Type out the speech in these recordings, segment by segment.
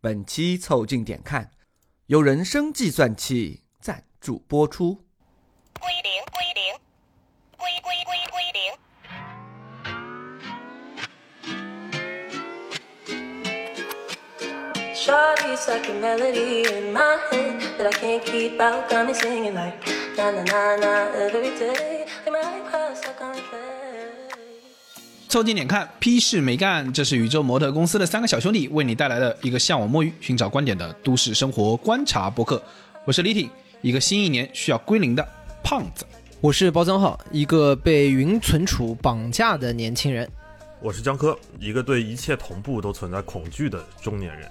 本期凑近点看，由人生计算器赞助播出。归零，归零，归归归归零。凑近点看，屁事没干。这是宇宙模特公司的三个小兄弟为你带来的一个向往摸鱼、寻找观点的都市生活观察博客。我是李挺，一个新一年需要归零的胖子。我是包藏浩，一个被云存储绑架的年轻人。我是江科，一个对一切同步都存在恐惧的中年人。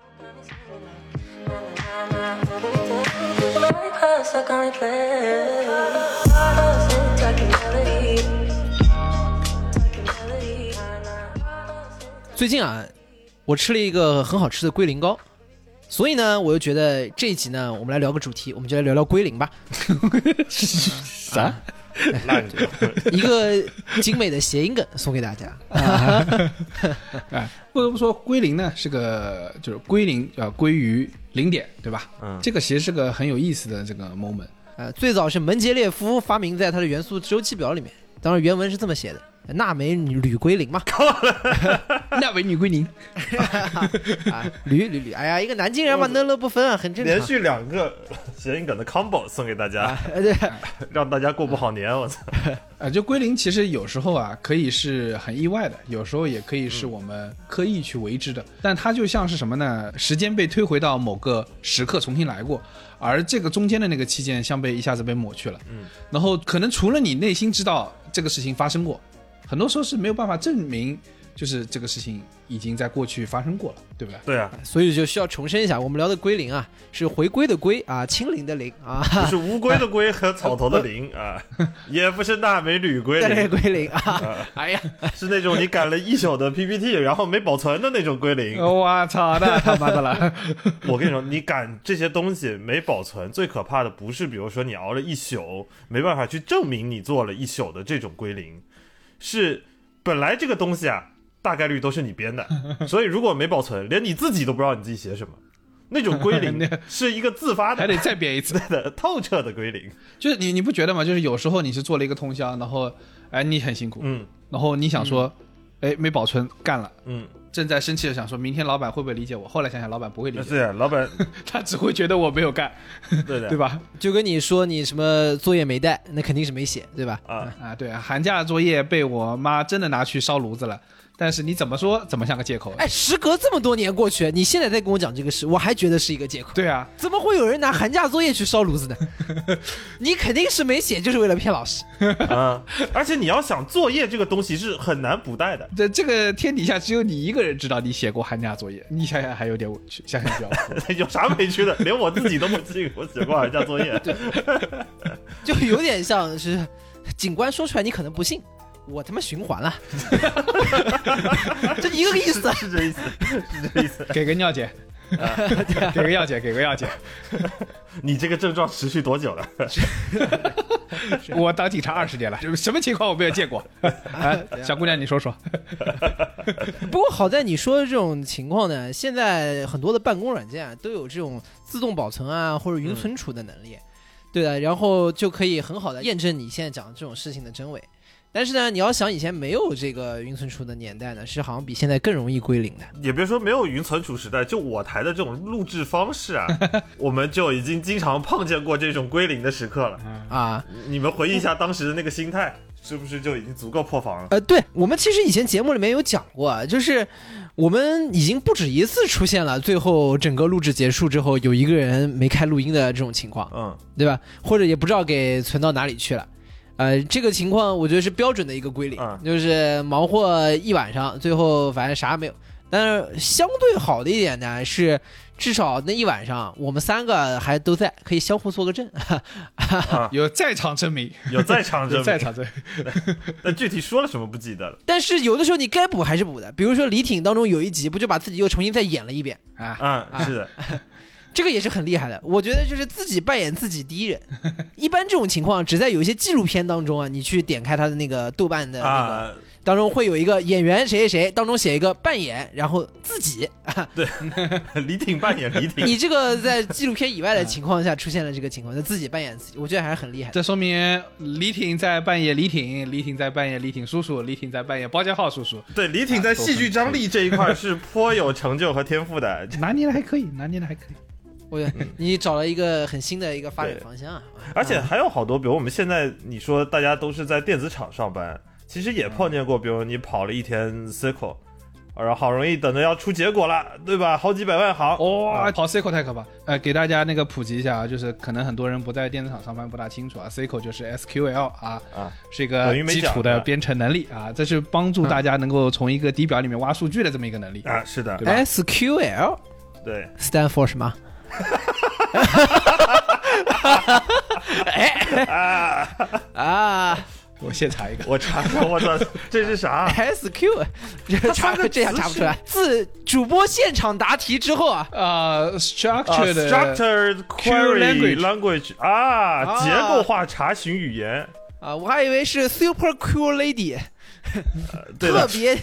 最近啊，我吃了一个很好吃的龟苓膏，所以呢，我就觉得这一集呢，我们来聊个主题，我们就来聊聊龟苓吧。啥？一个精美的谐音梗送给大家。哎，不得不说，龟苓呢是个就是龟苓啊，归于零点，对吧？嗯这个其实是个很有意思的这个 moment。呃，最早是门捷列夫发明在他的元素周期表里面，当然原文是这么写的：钠镁铝硅磷嘛。那美女归零，啊，吕吕吕，哎呀，一个南京人嘛，乐乐不分啊，很正常。连续两个谐音梗的 combo 送给大家，啊，呃对，让大家过不好年。我操！啊，就归零其实有时候啊可以是很意外的，有时候也可以是我们刻意去为之的。但它就像是什么呢？时间被推回到某个时刻重新来过，而这个中间的那个期间像被一下子被抹去了。嗯，然后可能除了你内心知道这个事情发生过，很多时候是没有办法证明，就是这个事情已经在过去发生过了，对不对？对啊，所以就需要重申一下，我们聊的归零啊，是回归的归啊，清零的零啊，不是乌龟的龟和草头的零啊，也不是钠镁铝龟对 零，归零啊，哎呀，是那种你赶了一宿的 PPT 然后没保存的那种归零。我操，那他妈的了！我跟你说，你赶这些东西没保存，最可怕的不是比如说你熬了一宿，没办法去证明你做了一宿的这种归零，是本来这个东西啊，大概率都是你编的，所以如果没保存，连你自己都不知道你自己写什么。那种归零 是一个自发的，还得再编一次。的透彻的归零。就是你你不觉得吗？就是有时候你是做了一个通宵，然后哎你很辛苦，嗯然后你想说，哎没保存干了，嗯，正在生气的想说明天老板会不会理解我？后来想想老板不会理解，是啊，老板，他只会觉得我没有干，对的，对？吧？就跟你说你什么作业没带，那肯定是没写，对吧？啊，啊对啊，寒假作业被我妈真的拿去烧炉子了，但是你怎么说怎么像个借口？哎，时隔这么多年过去，你现在再跟我讲这个事，我还觉得是一个借口。对啊，怎么会有人拿寒假作业去烧炉子呢？你肯定是没写，就是为了骗老师。啊，而且你要想，作业这个东西是很难补带的。这这个天底下只有你一个人知道你写过寒假作业，你想想还有点委屈，想想就要哭。有啥委屈的？连我自己都不信，我写过寒假作业。就有点像是警官说出来，你可能不信，我他妈循环了，这一个意思。啊是这意思，是这意思。给个尿检，给个药检，给个药检。你这个症状持续多久了？我当警察二十年了，什么情况我没有见过？啊，小姑娘，你说说。不过好在你说的这种情况呢，现在很多的办公软件啊都有这种自动保存啊或者云存储的能力，对的，然后就可以很好的验证你现在讲的这种事情的真伪。但是呢，你要想以前没有这个云存储的年代呢，是好像比现在更容易归零的。也别说没有云存储时代，就我台的这种录制方式啊，我们就已经经常碰见过这种归零的时刻了。啊，你们回忆一下当时的那个心态，是不是就已经足够破防了？呃，对我们其实以前节目里面有讲过啊，就是我们已经不止一次出现了，最后整个录制结束之后，有一个人没开录音的这种情况，嗯，对吧？或者也不知道给存到哪里去了。呃，这个情况我觉得是标准的一个归零，嗯就是忙活一晚上，最后反正啥也没有。但是相对好的一点呢是，至少那一晚上我们三个还都在，可以相互做个证。有在场证明，有在场证有明在场证明。但具体说了什么不记得了。但是有的时候你该补还是补的，比如说李挺当中有一集不就把自己又重新再演了一遍，啊，嗯，是的，这个也是很厉害的。我觉得就是自己扮演自己第一人，一般这种情况只在有一些纪录片当中啊，你去点开他的那个豆瓣的那个、啊，当中会有一个演员谁谁谁当中写一个扮演，然后自己啊，对。李挺扮演李挺，你这个在纪录片以外的情况下出现了这个情况，就自己扮演自己，我觉得还是很厉害的。这说明李挺在扮演李挺，李挺在扮演李挺叔叔，李挺在扮演包家浩叔叔，对李挺在戏剧张力这一块是颇有成就和天赋的。拿捏的还可以，拿捏的还可以。我觉得你找了一个很新的一个发展方向啊。而且还有好多，比如我们现在你说大家都是在电子厂上班，其实也碰见过，比如你跑了一天 SQL，然后好容易等着要出结果了，对吧？好几百万行，哇、跑 SQL 太可怕。呃，给大家那个普及一下啊，就是可能很多人不在电子厂上班，不大清楚啊。SQL 就是 SQL 啊，啊是一个等于没基础的编程能力啊，这是帮助大家能够从一个底表里面挖数据的这么一个能力。啊，是的 SQL 对，stand for 什么？啊，啊我先查一个，我查查，我操，这是啥？，SQ，这查个这样查不出来。自主播现场答题之后啊，呃啊，structured 的，structured query language 啊结构化查询语言，啊，我还以为是 Super Cool Lady，对，特别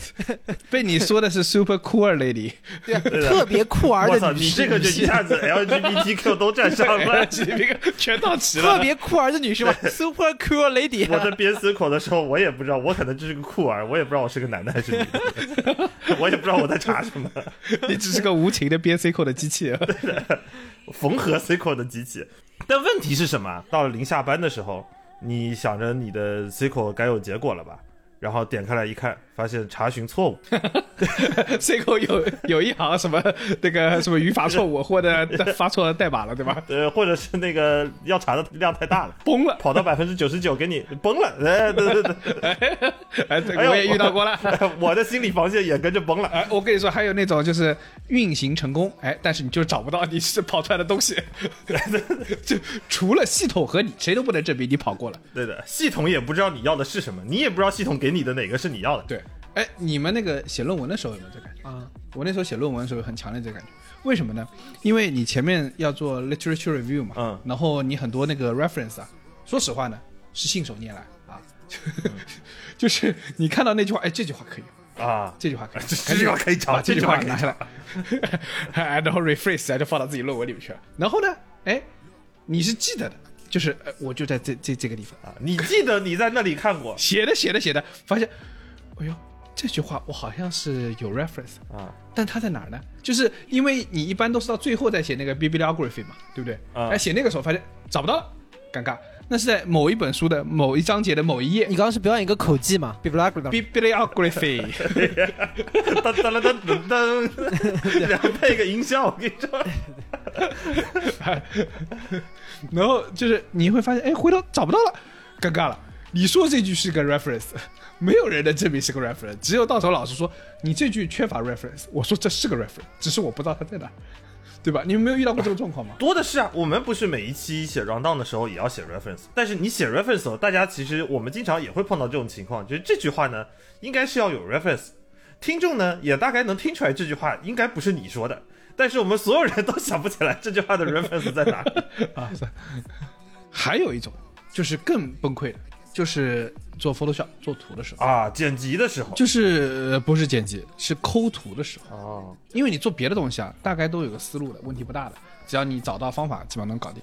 被你说的是 super cool lady，对啊对特别酷儿，的女士，你这个就一下子 LGBTQ 都占上了。这个全到齐了。特别酷儿的女士嘛，Super Cool Lady。我在编 SQL 的时候，我也不知道，我可能就是个酷儿，我也不知道我是个男的还是女的，我也不知道我在查什么，你只是个无情的编 C 口的机器。缝合 C 口的机器。但问题是什么？到了临下班的时候，你想着你的 C 口该有结果了吧？然后点开来一看，发现查询错误，C 口有 有一行什么那个什么语法错误 或者发错代码了，对吧？呃，或者是那个要查的量太大了，崩了。跑到百分之九十九给你崩了，哎，对对对，哎，我也遇到过了。我的心理防线也跟着崩了。哎，我跟你说，还有那种就是运行成功，哎，但是你就找不到你是跑出来的东西，就除了系统和你，谁都不能证明你跑过了。对的，系统也不知道你要的是什么，你也不知道系统给你的哪个是你要的。对，哎，你们那个写论文的时候有没有这感觉？啊，我那时候写论文的时候有很强烈这感觉，为什么呢？因为你前面要做 literature review 嘛，嗯。然后你很多那个 reference 啊，说实话呢是信手拈来啊，就是你看到那句话，哎，这句话可以，啊，这句话可以，这 这句话可以抄把这句这句话可以话拿下来，然后 rephrase 啊就放到自己论文里面去。了。然后呢，哎，你是记得的，就是呃我就在这这这个地方。啊，你记得你在那里看过。写的写的写的，发现，哎呦，这句话我好像是有 reference。啊？但它在哪儿呢？就是因为你一般都是到最后再写那个 bibliography 嘛，对不对？啊哎，写那个时候发现找不到了，尴尬。那是在某一本书的某一章节的某一页你刚刚是表演一个口技嘛 bibliography，噔噔噔噔噔，然后配个音效，我跟你说，然后就是你会发现，哎，回头找不到了，尴尬了。你说这句是个 reference，没有人能证明是个 reference，只有到时候老师说你这句缺乏 reference，我说这是个 reference，只是我不知道它在哪，对吧？你们没有遇到过这个状况吗？多的是啊。我们不是每一期写 round down 的时候也要写 reference，但是你写 reference 大家其实我们经常也会碰到这种情况，就是这句话呢应该是要有 reference，听众呢也大概能听出来这句话应该不是你说的，但是我们所有人都想不起来这句话的 reference 在哪里。啊，还有一种就是更崩溃的，就是做 Photoshop 做图的时候，啊，剪辑的时候就是呃不是剪辑，是抠图的时候。哦，因为你做别的东西啊，大概都有个思路的，问题不大的，只要你找到方法，基本上能搞定。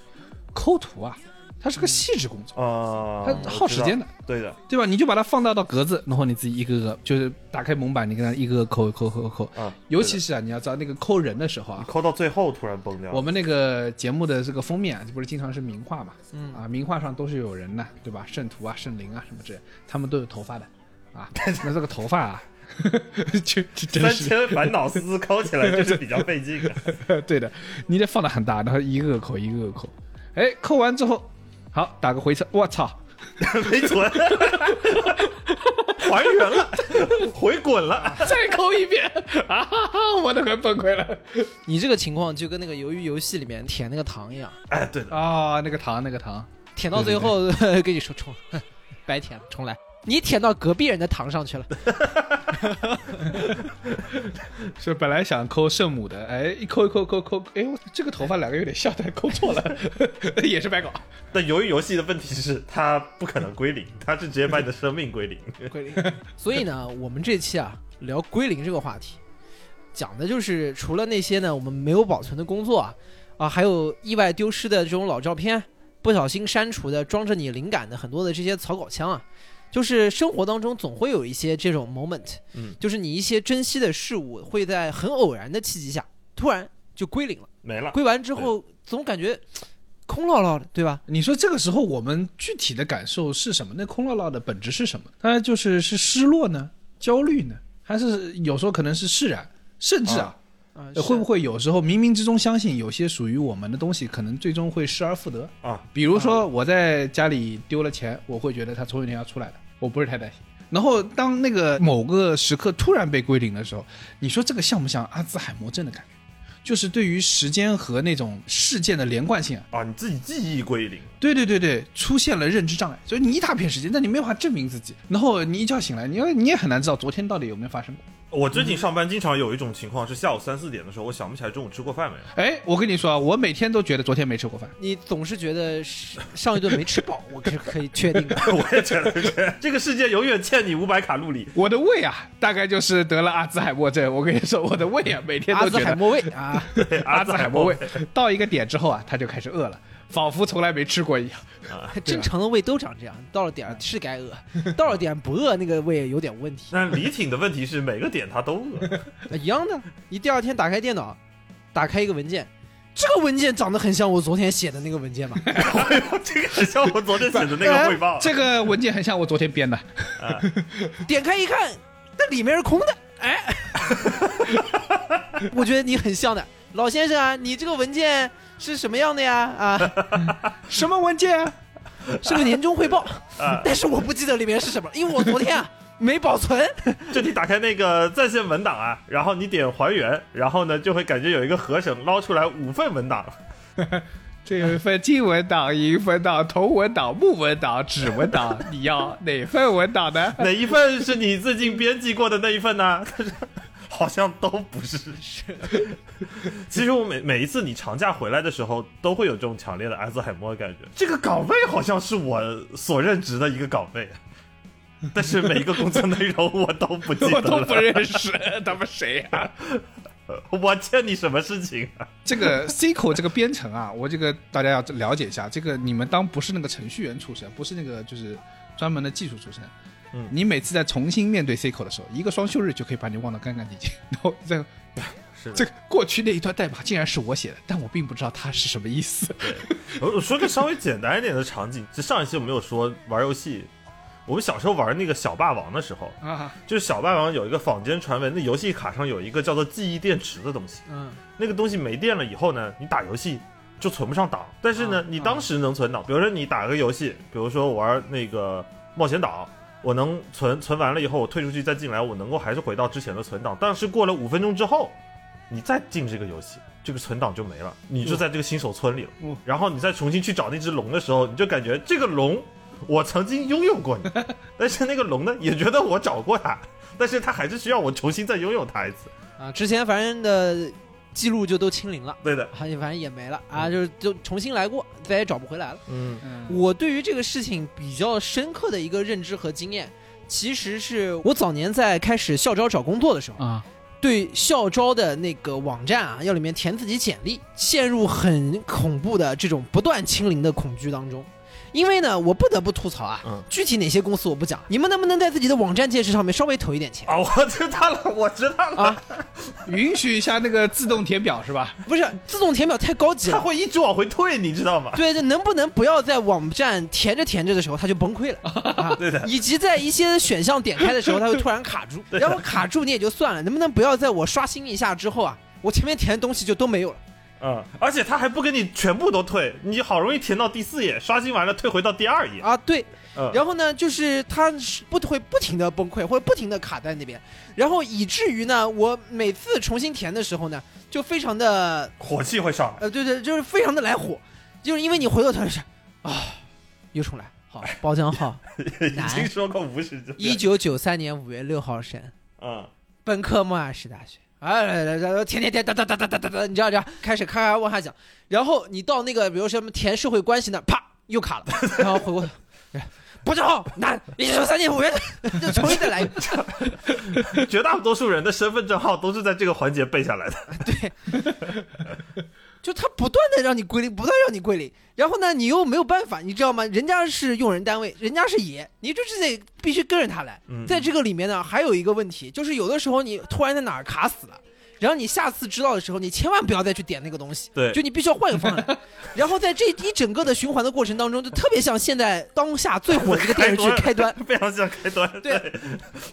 抠图啊，它是个细致工作，啊，它耗时间的，对的，对吧？你就把它放大到格子，然后你自己一个个就是打开蒙版，你跟它一个个抠抠抠抠。啊，尤其是啊，你要知道那个抠人的时候啊，抠到最后突然崩掉，我们那个节目的这个封面啊，不是经常是名画嘛？嗯啊，名画上都是有人的，对吧？圣徒啊、圣灵啊什么之类，他们都有头发的啊。那这个头发啊，就就真三是千烦恼丝抠起来 就是比较费劲啊。对的，你得放的很大，然后一个个抠，一个个抠。哎，抠完之后，好打个回车，我操！没存，还原了，回滚了。再扣一遍啊！我都快崩溃了你这个情况就跟那个鱿鱼游戏里面舔那个糖一样，哎，对的，啊！那个糖，那个糖，舔到最后跟 你说重，白舔了，重来。你舔到隔壁人的糖上去了，是本来想抠圣母的，哎，一抠一抠抠抠，哎，我这个头发两个有点像，但抠错了，也是白搞。但由于游戏的问题是，它不可能归零，它是直接把你的生命归零。归零。所以呢，我们这期啊聊归零这个话题，讲的就是除了那些呢我们没有保存的工作啊，啊还有意外丢失的这种老照片，不小心删除的装着你灵感的很多的这些草稿枪啊，就是生活当中总会有一些这种 moment，嗯。就是你一些珍惜的事物会在很偶然的契机下突然就归零了，没了，归完之后总感觉空落落的，对吧？你说这个时候我们具体的感受是什么？那空落落的本质是什么？当然就是是失落呢，焦虑呢，还是有时候可能是释然，甚至啊，会不会有时候冥冥之中相信有些属于我们的东西，可能最终会失而复得？啊，比如说我在家里丢了钱，我会觉得它总有一天要出来的，我不是太担心。然后当那个 某个时刻突然被归零的时候，你说这个像不像阿兹海默症的感觉？就是对于时间和那种事件的连贯性啊，啊，你自己记忆归零，对对对对，出现了认知障碍，所以你一大片时间，但你没有办法证明自己，然后你一觉醒来，你你也很难知道昨天到底有没有发生过。我最近上班经常有一种情况是下午三四点的时候，我想不起来中午吃过饭没有。哎，我跟你说啊，我每天都觉得昨天没吃过饭。你总是觉得是上一顿没吃饱，我是可以确定的。我也觉得是，这个世界永远欠你五百卡路里。我的胃啊，大概就是得了阿兹海默症。我跟你说，我的胃啊，每天都觉得兹海默胃啊，阿兹海默胃，到一个点之后啊，他就开始饿了，仿佛从来没吃过一样。正常的胃都长这样，到了点儿是该饿，到了点儿不饿，那个胃有点问题。但李挺的问题是每个点他都饿，一样的，你第二天打开电脑，打开一个文件，这个文件长得很像我昨天写的那个文件嘛？这个很像我昨天写的那个汇报。这个文件很像我昨天编的，点开一看，那里面是空的，哎，我觉得你很像的，老先生啊，你这个文件是什么样的呀？啊，什么文件？是个年终汇报，但是我不记得里面是什么，因为我昨天啊 没保存。就你打开那个在线文档啊，然后你点还原，然后呢就会感觉有一个合成捞出来五份文档。这有一份金文档、银文档、铜文档、木文档、纸文档，你要哪份文档呢？哪一份是你最近编辑过的那一份呢？好像都不是。其实我每每一次你长假回来的时候，都会有这种强烈的阿兹海默的感觉。这个岗位好像是我所任职的一个岗位，但是每一个工作内容我都不记得我都不。认识，他们谁啊？我欠你什么事情啊？这个 C 口这个编程啊，我这个大家要了解一下。这个你们当不是那个程序员出身，不是那个就是专门的技术出身，嗯你每次在重新面对 C 口的时候，一个双休日就可以把你忘得干干净净。然后这个是的这个过去那一段代码竟然是我写的，但我并不知道它是什么意思。我我说个稍微简单一点的场景，就上一期我们有说玩游戏，我们小时候玩那个小霸王的时候，啊，就是小霸王有一个坊间传闻，那游戏卡上有一个叫做记忆电池的东西，嗯，那个东西没电了以后呢，你打游戏就存不上档。但是呢，啊你当时能存档，比如说你打个游戏，比如说玩那个冒险岛，我能存存完了以后，我退出去再进来，我能够还是回到之前的存档。但是过了五分钟之后，你再进这个游戏，这个存档就没了，你就在这个新手村里了。嗯然后你再重新去找那只龙的时候，你就感觉这个龙。我曾经拥有过你，但是那个龙呢，也觉得我找过它，但是它还是需要我重新再拥有它一次。啊，之前反正的记录就都清零了，对的，啊，反正也没了。啊，就是就重新来过，再也找不回来了。嗯。嗯。我对于这个事情比较深刻的一个认知和经验，其实是我早年在开始校招找工作的时候，啊，对校招的那个网站啊，要里面填自己简历，陷入很恐怖的这种不断清零的恐惧当中。因为呢，我不得不吐槽啊，嗯具体哪些公司我不讲，你们能不能在自己的网站建设上面稍微投一点钱啊，我知道了，我知道了。啊？允许一下那个自动填表是吧？不是自动填表太高级了它了。会一直往回退，你知道吗？对，这能不能不要在网站填着填着的时候它就崩溃了 啊？对的以及在一些选项点开的时候，它会突然卡住，然后卡住你也就算了，能不能不要在我刷新一下之后啊，我前面填的东西就都没有了？嗯，而且他还不给你全部都退，你好容易填到第四页，刷新完了退回到第二页。啊，对。嗯，然后呢，就是他是不会不停的崩溃，或者不停的卡在那边，然后以至于呢，我每次重新填的时候呢，就非常的火气会上来。呃，对对，就是非常的来火，就是因为你回头头是啊，又重来，好，包浆号，已经说过无十次。一九九三年五月六号生，嗯，本科莫尔什大学。哎，来来来，填填填，哒哒哒哒哒哒哒，你知道这样，开始咔咔往下讲，然后你到那个，比如说什么填社会关系那，啪又卡了，然后回过头，不知道难，一九九三年五月，就重新再来一遍。绝大多数人的身份证号都是在这个环节背下来的。对，就他不断的让你归零，不断让你归零，然后呢，你又没有办法，你知道吗？人家是用人单位，人家是爷，你就是得必须跟着他来。嗯在这个里面呢，还有一个问题，就是有的时候你突然在哪儿卡死了。然后你下次知道的时候，你千万不要再去点那个东西，对就你必须要换一个方案。然后在这一整个的循环的过程当中，就特别像现在当下最火的一个电视剧 《开端》，非常像开端。对，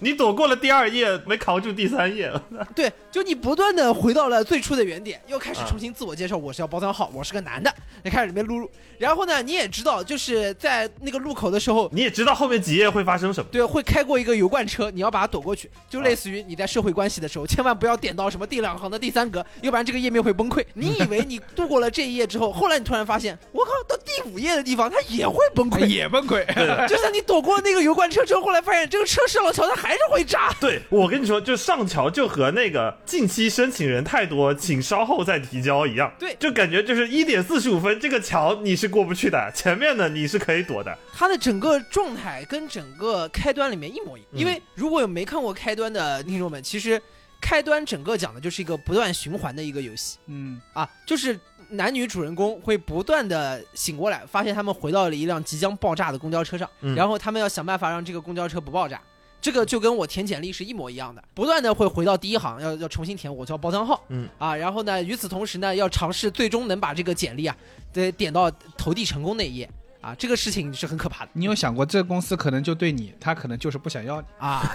你躲过了第二页，没扛住第三页。对，就你不断的回到了最初的原点，又开始啊重新自我介绍，我是要包装号，我是个男的，你开始里面录入，然后呢，你也知道，就是在那个路口的时候，你也知道后面几页会发生什么。对，会开过一个油罐车，你要把它躲过去，就类似于你在社会关系的时候，千万不要点到什么第两行的第三格，要不然这个页面会崩溃。你以为你度过了这一页之后，后来你突然发现，我靠，到第五页的地方它也会崩溃，也崩溃。就像你躲过那个油罐车之后，后来发现这个车上了桥，它还是会炸。对，我跟你说，就上桥就和那个近期申请人太多，请稍后再提交一样。对就感觉就是一点四十五分，这个桥你是过不去的，前面的你是可以躲的。它的整个状态跟整个开端里面一模一样。嗯因为如果有没看过开端的听众们，其实开端整个讲的就是一个不断循环的一个游戏。嗯，啊，就是男女主人公会不断的醒过来，发现他们回到了一辆即将爆炸的公交车上，嗯。然后他们要想办法让这个公交车不爆炸。这个就跟我填简历是一模一样的，不断的会回到第一行，要要重新填我叫包浆号，嗯。啊，然后呢，与此同时呢，要尝试最终能把这个简历啊，得点到投递成功那一页啊，这个事情是很可怕的你有想过这个公司可能就对你，他可能就是不想要你。啊，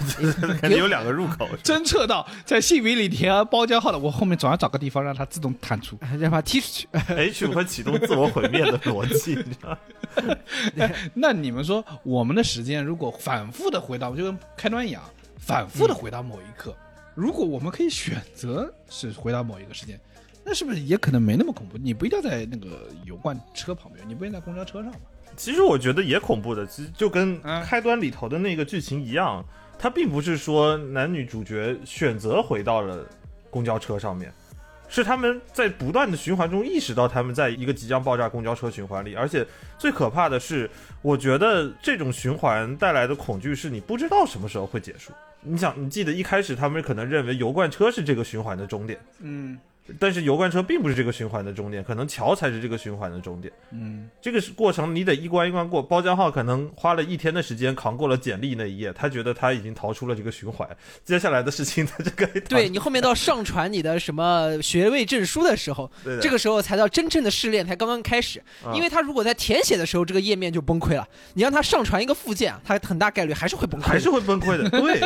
肯定有两个入口。侦测到在姓名里填包浆号的，我后面总要找个地方让它自动弹出。让它踢出去。H 会启动自我毁灭的逻辑，你知道吗？那你们说，我们的时间如果反复的回到，就跟开端一样，反复的回到某一刻，如果我们可以选择是回到某一个时间，那是不是也可能没那么恐怖？你不一定要在那个油罐车旁边，你不一定在公交车上吧？其实我觉得也恐怖的，其实就跟嗯。开端里头的那个剧情一样，它并不是说男女主角选择回到了公交车上面，是他们在不断的循环中意识到他们在一个即将爆炸公交车循环里，而且最可怕的是，我觉得这种循环带来的恐惧是你不知道什么时候会结束。你想，你记得一开始他们可能认为油罐车是这个循环的终点，嗯但是油罐车并不是这个循环的终点，可能桥才是这个循环的终点。嗯，这个是过程，你得一关一关过。包浆号可能花了一天的时间扛过了简历那一页，他觉得他已经逃出了这个循环，接下来的事情他就该对你后面到上传你的什么学位证书的时候，对这个时候才到真正的试炼才刚刚开始。啊因为他如果在填写的时候这个页面就崩溃了，你让他上传一个附件啊，他很大概率还是会崩溃。还是会崩溃的。对，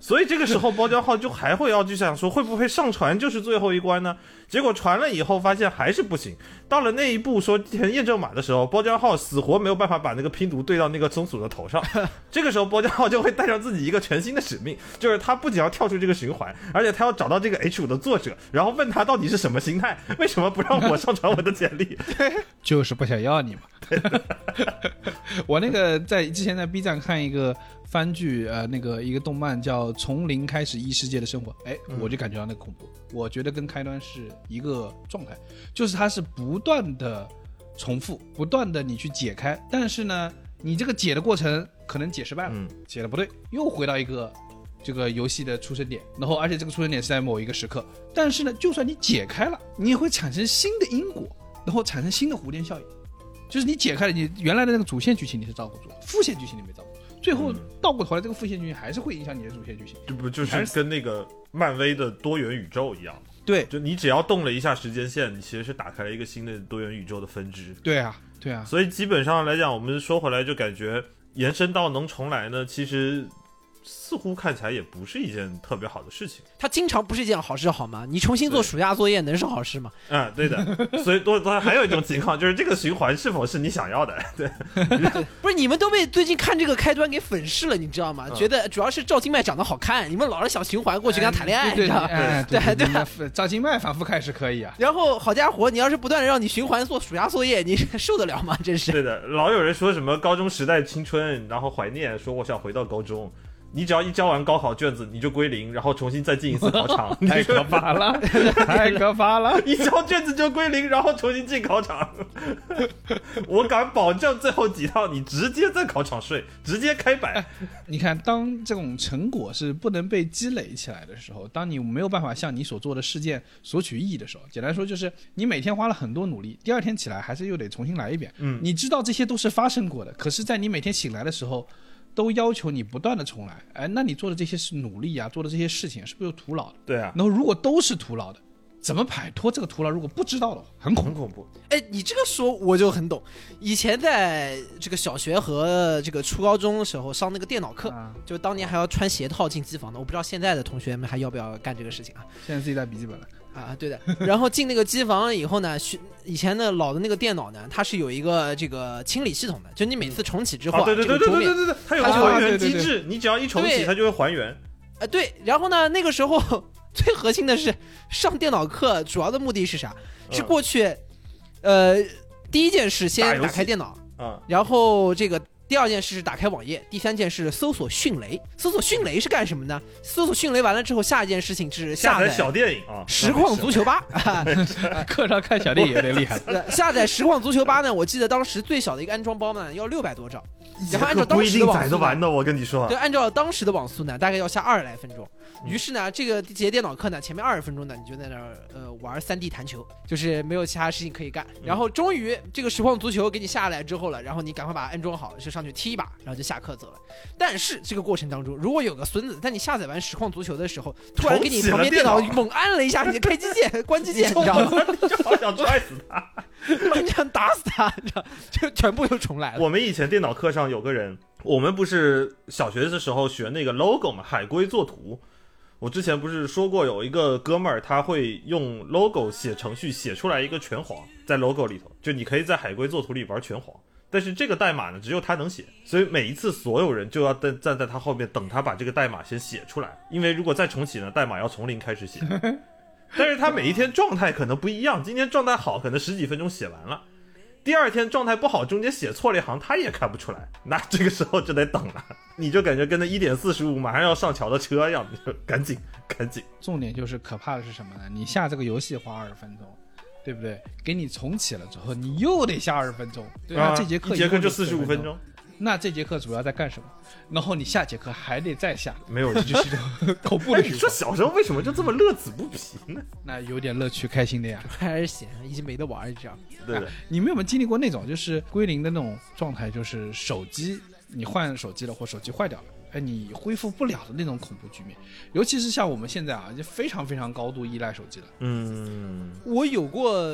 所以这个时候包浆号就还会要去想说，会不会上传就是最后一关呢？结果传了以后发现还是不行。到了那一步说填验证码的时候，包浆号死活没有办法把那个拼读对到那个松鼠的头上。这个时候包浆号就会带上自己一个全新的使命，就是他不仅要跳出这个循环，而且他要找到这个 H 五的作者，然后问他到底是什么心态，为什么不让我上传我的简历？就是不想要你嘛。我那个在之前在 B 站看一个番剧，呃，那个一个动漫叫《从零开始异世界的生活》，哎，我就感觉到那个恐怖。我觉得跟开端是一个状态，就是它是不断的重复，不断的你去解开，但是呢，你这个解的过程可能解失败了，嗯解的不对，又回到一个这个游戏的出生点，然后而且这个出生点是在某一个时刻，但是呢，就算你解开了，你也会产生新的因果，然后产生新的蝴蝶效应。就是你解开了你原来的那个主线剧情你是照顾住了，副线剧情你没照最后嗯倒过头来这个副线剧情还是会影响你的主线剧情。这不就是跟那个漫威的多元宇宙一样？对就你只要动了一下时间线，你其实是打开了一个新的多元宇宙的分支。对啊，对啊，所以基本上来讲，我们说回来就感觉延伸到能重来呢，其实似乎看起来也不是一件特别好的事情。它经常不是一件好事，好吗？你重新做暑假作业能是好事吗？嗯，对的。所以多多还有一种情况，就是这个循环是否是你想要的？对，不是你们都被最近看这个开端给粉饰了，你知道吗？嗯觉得主要是赵今麦长得好看，你们老是想循环过去跟他谈恋爱，你知道吗？哎对对对对，赵今麦反复看是可以啊。然后好家伙，你要是不断的让你循环做暑假作业，你受得了吗？真是。对的，老有人说什么高中时代青春，然后怀念，说我想回到高中。你只要一交完高考卷子，你就归零，然后重新再进一次考场。太可怕了，太可怕了！一交卷子就归零，然后重新进考场。我敢保证，最后几套你直接在考场睡，直接开摆。你看，当这种成果是不能被积累起来的时候，当你没有办法向你所做的事件索取意义的时候，简单说就是你每天花了很多努力，第二天起来还是又得重新来一遍。嗯你知道这些都是发生过的，可是，在你每天醒来的时候，都要求你不断的重来。哎，那你做的这些是努力啊，做的这些事情是不是又徒劳的？对啊，然后如果都是徒劳的，怎么摆脱这个徒劳？如果不知道的话，很恐怖。很恐怖。哎，你这个说我就很懂。以前在这个小学和这个初高中的时候上那个电脑课，啊，就当年还要穿鞋套进机房的。我不知道现在的同学们还要不要干这个事情啊？现在自己带笔记本了，啊，对的。然后进那个机房了以后呢，以前的老的那个电脑呢，它是有一个这个清理系统的，就你每次重启之后、啊，对对对对对对对对，它有还原对对对机制，你只要一重启，它就会还原。啊，对，然后呢，那个时候最核心的是上电脑课，主要的目的是啥？是嗯过去，呃，第一件事先打开电脑，啊，然后这个第二件事是打开网页，第三件事搜索迅雷。搜索迅雷是干什么呢？搜索迅雷完了之后，下一件事情是下载小电影啊，实况足球吧。课上看小电影有点厉害。呃 下载实况足球吧呢，我记得当时最小的一个安装包呢要六百多兆，然后按照当时的网速呢载得完的，我跟你说对，。按照当时的网速呢，大概要下二十来分钟。于是呢，这个节电脑课呢，前面二十分钟呢，你就在那儿呃玩三 D 弹球，就是没有其他事情可以干。然后终于这个实况足球给你下来之后了，然后你赶快把它安装好，就上去踢一把，然后就下课走了。但是这个过程当中，如果有个孙子在你下载完实况足球的时候，突然给你旁边电脑电脑猛按了一下你的开机键、关机键，你知道吗？就好想踹死他。你想打死他，你知道，就全部又重来了。我们以前电脑课上有个人，我们不是小学的时候学那个 logo 嘛，海龟作图。我之前不是说过，有一个哥们儿他会用 logo 写程序，写出来一个拳皇，在 logo 里头，就你可以在海龟作图里玩拳皇。但是这个代码呢，只有他能写，所以每一次所有人就要站站在他后面等他把这个代码先写出来，因为如果再重启呢，代码要从零开始写。但是他每一天状态可能不一样，今天状态好，可能十几分钟写完了。第二天状态不好，中间写错了一行，他也看不出来，那这个时候就得等了，你就感觉跟那一点四十五马上要上桥的车一样，你就赶紧赶紧。重点就是可怕的是什么呢？你下这个游戏花二十分钟，对不对？给你重启了之后，你又得下二十分钟，对啊这节课一节课就四四十五分钟，那这节课主要在干什么？然后你下节课还得再下，没有这就是一种 恐怖的你循环。说小时候为什么就这么乐此不疲呢？那有点乐趣，开心的呀。还是闲，已经没得玩儿，这样。对的，你们有没有经历过那种就是归零的那种状态？就是手机你换手机了，或手机坏掉了，哎，你恢复不了的那种恐怖局面。尤其是像我们现在啊，就非常非常高度依赖手机了。嗯，我有过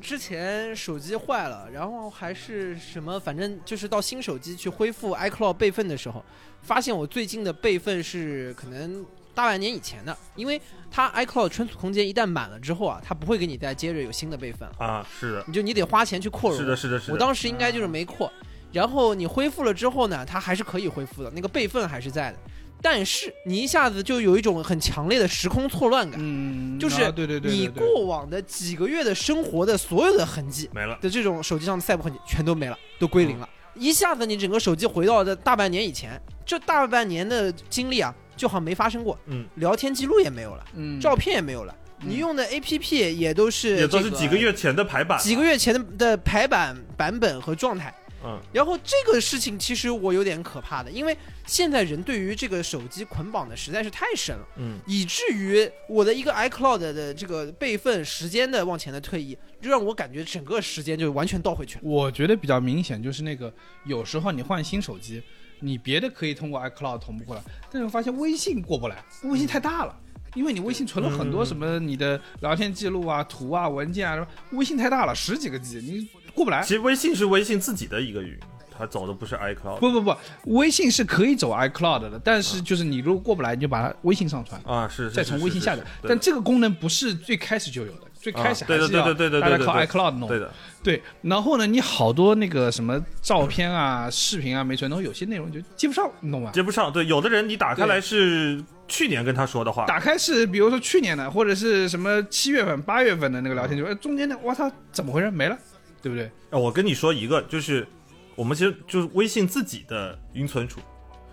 之前手机坏了，然后还是什么，反正就是到新手机去恢复 iCloud 备份的时候，发现我最近的备份是可能大半年以前的，因为它 iCloud 存储空间一旦满了之后啊，它不会给你再接着有新的备份了，啊，是的，你就你得花钱去扩容。是的，是的，是的。我当时应该就是没扩，然后你恢复了之后呢，它还是可以恢复的，那个备份还是在的，但是你一下子就有一种很强烈的时空错乱感，嗯就是你过往的几个月的生活的所有的痕迹没了，的这种手机上的赛博痕迹全都没了，都归零了。一下子你整个手机回到的大半年以前，这大半年的经历啊，就好像没发生过，嗯，聊天记录也没有了，嗯。照片也没有了，嗯。你用的 APP 也都是也都是几个月前的排版，几个月前的的排版版本和状态。嗯，然后这个事情其实我有点可怕的，因为现在人对于这个手机捆绑的实在是太深了，嗯，以至于我的一个 iCloud 的这个备份时间的往前的推移，就让我感觉整个时间就完全倒回去了。我觉得比较明显就是那个，有时候你换新手机，你别的可以通过 iCloud 同步过来，但是我发现微信过不来，微信太大了。因为你微信存了很多什么你的聊天记录啊、图啊、文件啊，什么微信太大了，十几个 G，你过不来其。实微信是微信自己的一个云，它走的不是 iCloud 不不不，微信是可以走 iCloud 的，但是就是你如果过不来，你就把它微信上传，啊，是是再从微信下载。但这个功能不是最开始就有的，最开始还是要对对对对对大家靠 iCloud 弄。对的，对，然后呢，你好多那个什么照片啊、视频啊没存，然后有些内容就接不上，你懂吗？接不上。对，有的人你打开来是去年跟他说的话，打开是比如说去年的，或者是什么七月份、八月份的那个聊天记录，哎中间的我操，怎么回事没了，对不对？啊我跟你说一个，就是我们其实就是微信自己的云存储，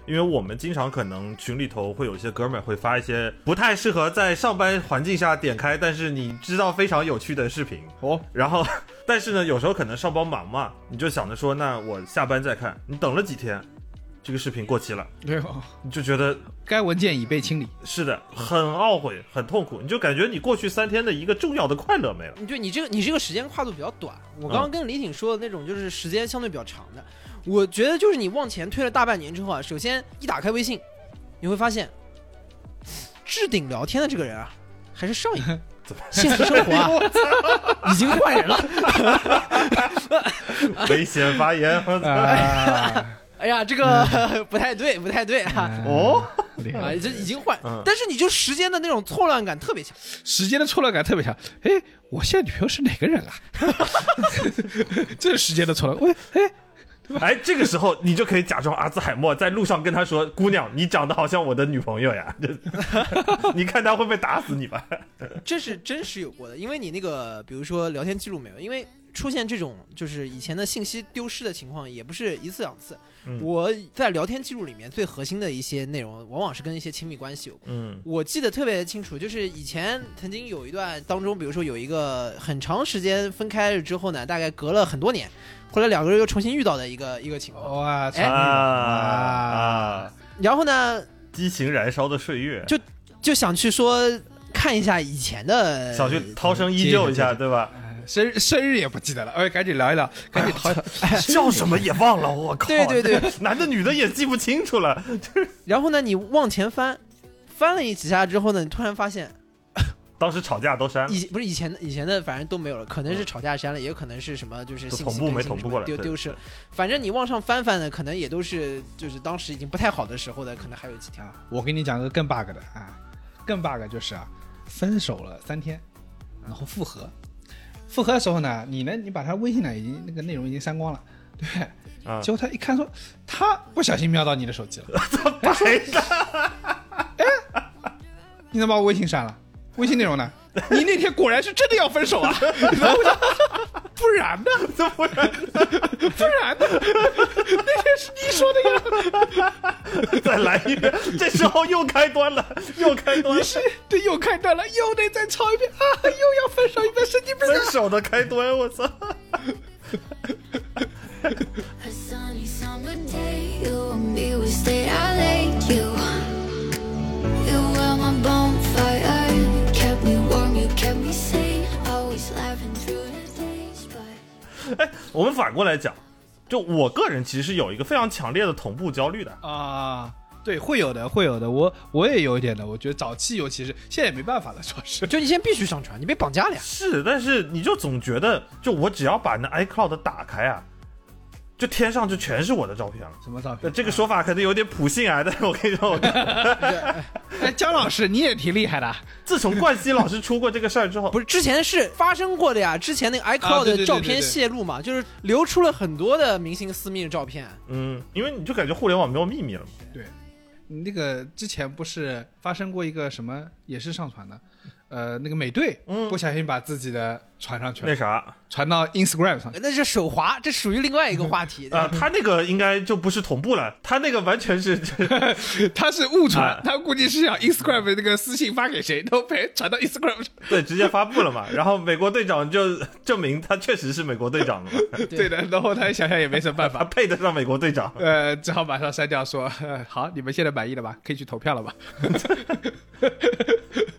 因为我们经常可能群里头会有一些哥们儿会发一些不太适合在上班环境下点开，但是你知道非常有趣的视频。哦，然后，但是呢，有时候可能上班忙嘛，你就想着说，那我下班再看。你等了几天，这个视频过期了，没有，你就觉得该文件已被清理。是的，很懊悔，很痛苦，你就感觉你过去三天的一个重要的快乐没了。你就你这个你这个时间跨度比较短，我刚刚跟李挺说的那种就是时间相对比较长的，我觉得就是你往前推了大半年之后啊，首先一打开微信，你会发现置顶聊天的这个人啊，还是上一个。现实生活啊，已经换人了。危险发言，我操！啊，哎呀，这个 不太对，不太对啊！哦，啊，这已经换嗯，但是你就时间的那种错乱感特别强。时间的错乱感特别强。哎，我现在女朋友是哪个人啊？这是时间的错乱。喂，哎，哎，这个时候你就可以假装阿兹海默，在路上跟他说：“姑娘，你长得好像我的女朋友呀。” 你看他会不会打死你吧？这是真实有过的，因为你那个，比如说聊天记录没有，因为出现这种就是以前的信息丢失的情况，也不是一次两次。嗯我在聊天记录里面最核心的一些内容，往往是跟一些亲密关系有关。嗯我记得特别清楚，就是以前曾经有一段当中，比如说有一个很长时间分开了之后呢，大概隔了很多年，后来两个人又重新遇到的一个一个情况。哇啊！然后呢，激情燃烧的岁月，就就想去说看一下以前的，想去涛声依旧一下，对吧？生日 生日也不记得了，哎，赶紧聊一聊，赶紧淘一淘。叫什么也忘了，我靠！对 对对，男的女的也记不清楚了。然后呢，你往前翻，翻了一几下之后呢，你突然发现当时吵架都删了，以不是以前的以前的，反正都没有了，可能是吵架删了，也可能是什么就是信息就同步没同步过来丢丢失了。反正你往上翻翻的，可能也都是就是当时已经不太好的时候的，可能还有几条。啊，我给你讲个更 bug 的啊，更 bug 就是啊，分手了三天，然后复合，复合的时候呢，你呢，你把他微信呢已经那个内容已经删光了，对结果他一看说，他不小心瞄到你的手机了，白的。你怎么把我微信删了？微信内容呢？你那天果然是真的要分手啊？不然呢？这不然不然呢？那天是你说的呀。再来一遍，这时候又开端了，又开端了，于是对又开端了，又得再抄一遍啊，又要分手一遍，神经病啊！分手的开端，我操！But 我们反过来讲，就我个人其实是有一个非常强烈的同步焦虑的。啊，对，会有的，会有的，我我也有一点的，我觉得早期尤其是现在也没办法了，主要是 就你现在必须上传，你被绑架了呀。是，但是你就总觉得，就我只要把那 iCloud 打开啊，就天上就全是我的照片了。什么照呃，片？这个说法可能有点普信啊，但是我跟你说，我 哎，姜老师你也挺厉害的，自从冠希老师出过这个事儿之后，不是之前是发生过的呀，之前那个啊 iCloud 的照片泄露嘛，就是流出了很多的明星私密的照片。嗯，因为你就感觉互联网没有秘密了嘛。对那个之前不是发生过一个什么，也是上传的，呃，那个美队嗯不小心把自己的传上去了，那啥传到 Instagram 上，那是手滑，这属于另外一个话题。啊，他那个应该就不是同步了，他那个完全是 他是误传啊，他估计是想 Instagram 的那个私信发给谁，都被传到 Instagram 上。对直接发布了嘛。然后美国队长就证明他确实是美国队长了嘛，对的，然后他想想也没什么办法他法，配得上美国队长。呃，只好马上删掉说，呃好，你们现在满意了吧？可以去投票了吧？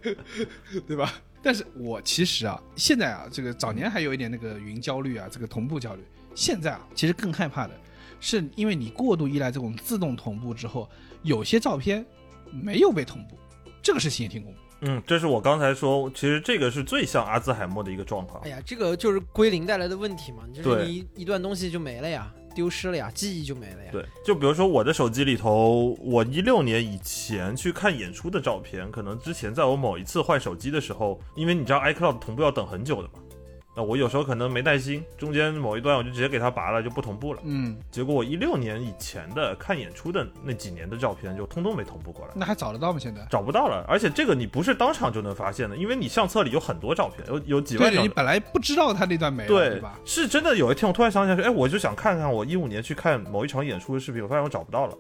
对吧？但是我其实啊，现在啊，这个早年还有一点那个云焦虑啊，这个同步焦虑。现在啊，其实更害怕的是，因为你过度依赖这种自动同步之后，有些照片没有被同步，这个事情也挺恐怖。嗯，这是我刚才说，其实这个是最像阿兹海默的一个状况哎。呀，这个就是归零带来的问题嘛，就是对你一段东西就没了呀。丢失了呀，记忆就没了呀。对，就比如说我的手机里头，我一六年以前去看演出的照片，可能之前在我某一次换手机的时候，因为你知道 iCloud 同步要等很久的嘛，那我有时候可能没耐心，中间某一段我就直接给它拔了，就不同步了。嗯，结果我一六年以前的看演出的那几年的照片，就通通没同步过来。那还找得到吗？现在？找不到了，而且这个你不是当场就能发现的，因为你相册里有很多照片，有有几万对，张你。本来不知道他那段没了，对对吧？是真的有一天我突然想起来说，哎，我就想看看我一五年去看某一场演出的视频，我发现我找不到了。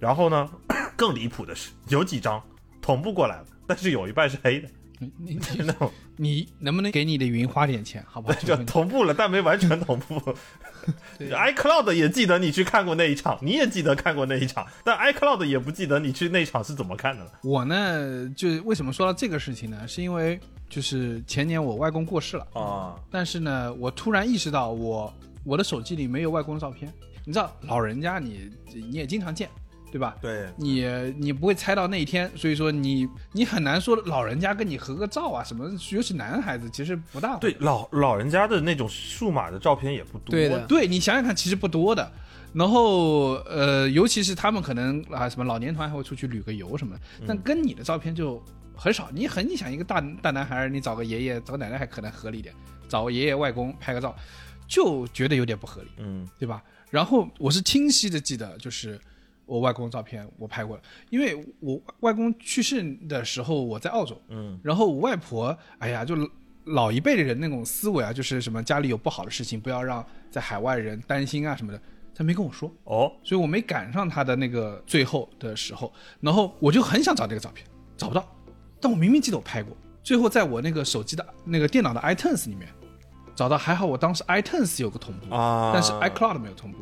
然后呢，更离谱的是，有几张同步过来了，但是有一半是黑的，你你 那你能不能给你的云花点钱，好不好？就同步了，但没完全同步。对 iCloud 也记得你去看过那一场，你也记得看过那一场，但 iCloud 也不记得你去那场是怎么看的了。我呢，就为什么说到这个事情呢？是因为就是前年我外公过世了，啊，但是呢，我突然意识到我我的手机里没有外公的照片。你知道老人家你你也经常见，对吧？对，你你不会猜到那一天，所以说你你很难说老人家跟你合个照啊什么，尤其男孩子其实不大对，老老人家的那种数码的照片也不多。对的对你想想看，其实不多的。然后呃，尤其是他们可能啊什么老年团还会出去旅个游什么的，但跟你的照片就很少。你很你想一个大大男孩，你找个爷爷找个奶奶还可能合理一点，找个爷爷外公拍个照，就觉得有点不合理。嗯，对吧？然后我是清晰的记得，就是我外公照片我拍过了，因为我外公去世的时候我在澳洲，嗯，然后我外婆，哎呀，就老一辈的人那种思维啊，就是什么家里有不好的事情，不要让在海外人担心啊什么的，他没跟我说，哦，所以我没赶上他的那个最后的时候，然后我就很想找这个照片，找不到，但我明明记得我拍过，最后在我那个手机的那个电脑的 iTunes 里面找到，还好我当时 iTunes 有个同步啊但是 iCloud 没有同步，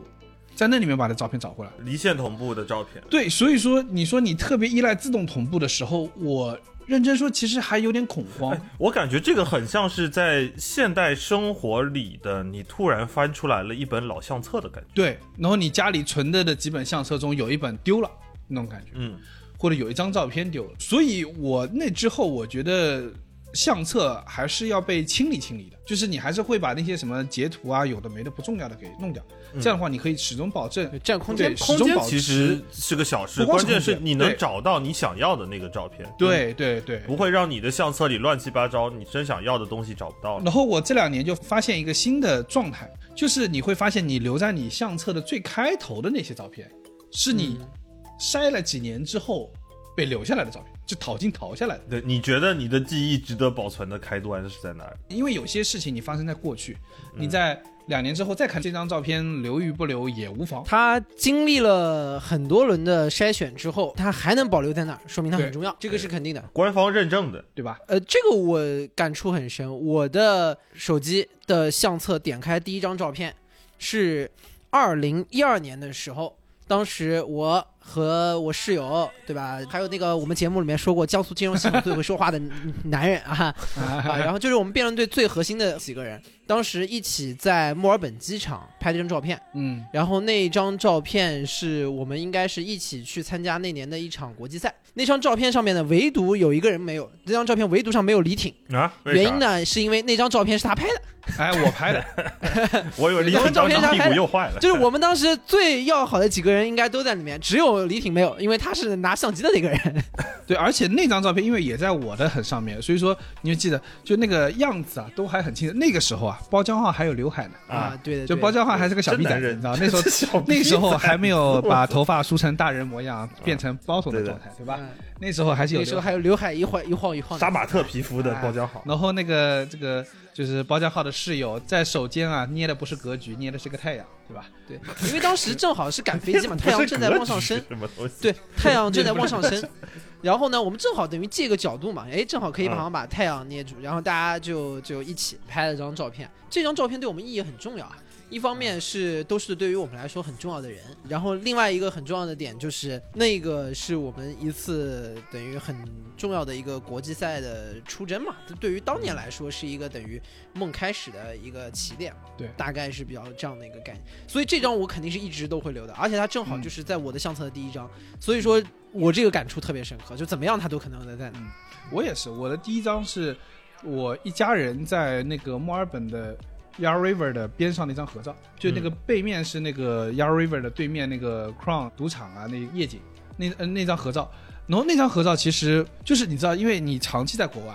在那里面把这照片找回来。离线同步的照片。对，所以说你说你特别依赖自动同步的时候，我认真说其实还有点恐慌。哎，我感觉这个很像是在现代生活里的，你突然翻出来了一本老相册的感觉。对，然后你家里存的的几本相册中有一本丢了那种感觉，嗯，或者有一张照片丢了，所以我那之后我觉得相册还是要被清理清理的，就是你还是会把那些什么截图啊，有的没的不重要的给弄掉，这样的话你可以始终保证占空间，空间始终保持其实是个小事，关键是你能找到你想要的那个照片。对对对，不会让你的相册里乱七八糟，你真想要的东西找不到了。然后我这两年就发现一个新的状态，就是你会发现你留在你相册的最开头的那些照片，是你筛了几年之后被留下来的照片，就淘金淘下来的。对，你觉得你的记忆值得保存的开端是在哪儿？因为有些事情你发生在过去，嗯你在两年之后再看这张照片，留与不留也无妨。他经历了很多轮的筛选之后，他还能保留在那儿，说明他很重要，这个是肯定的。官方认证的，对吧？呃，这个我感触很深。我的手机的相册点开第一张照片是二零一二年的时候，当时我和我室友，对吧？还有那个我们节目里面说过江苏金融系统最会说话的男人啊，啊，然后就是我们辩论队最核心的几个人，当时一起在墨尔本机场拍了一张照片。嗯，然后那张照片是我们应该是一起去参加那年的一场国际赛。那张照片上面呢，唯独有一个人没有，那张照片唯独上没有李挺。啊？原因？呢，是因为那张照片是他拍的，哎，我拍的，我以为李挺当时屁照片上拍的股又坏了。就是我们当时最要好的几个人应该都在里面，只有李挺没有，因为他是拿相机的那个人。对，而且那张照片因为也在我的很上面，所以说你就记得，就那个样子啊，都还很清楚。那个时候啊，包浆浩还有刘海呢，啊，对的，就包浆浩还是个小逼崽你知道？那时候 小那时候还没有把头发梳成大人模样，变成包头的状态，对吧？嗯那时候还是有那时候。还有刘海一晃一晃一晃。杀马特皮肤的包浆好。然后那个这个就是包浆浩的室友，在手间啊捏的不是格局，捏的是个太阳，对吧？对，因为当时正好是赶飞机嘛，太阳正在往上升，什么东西？对，太阳正在往上升。然后呢，我们正好等于借个角度嘛，哎，正好可以马上把太阳捏住，然后大家就就一起拍了张照片。这张照片对我们意义很重要啊，一方面是都是对于我们来说很重要的人，然后另外一个很重要的点就是那个是我们一次等于很重要的一个国际赛的出征嘛，对于当年来说是一个等于梦开始的一个起点，对大概是比较这样的一个概念。所以这张我肯定是一直都会留的，而且它正好就是在我的相册的第一张，所以说我这个感触特别深刻，就怎么样它都可能在那。我也是，我的第一张是我一家人在那个墨尔本的 Yar River 的边上那张合照，就那个背面是那个 Yar River 的对面那个 Crown 赌场啊，那夜景，那呃那张合照。然后那张合照其实就是你知道，因为你长期在国外，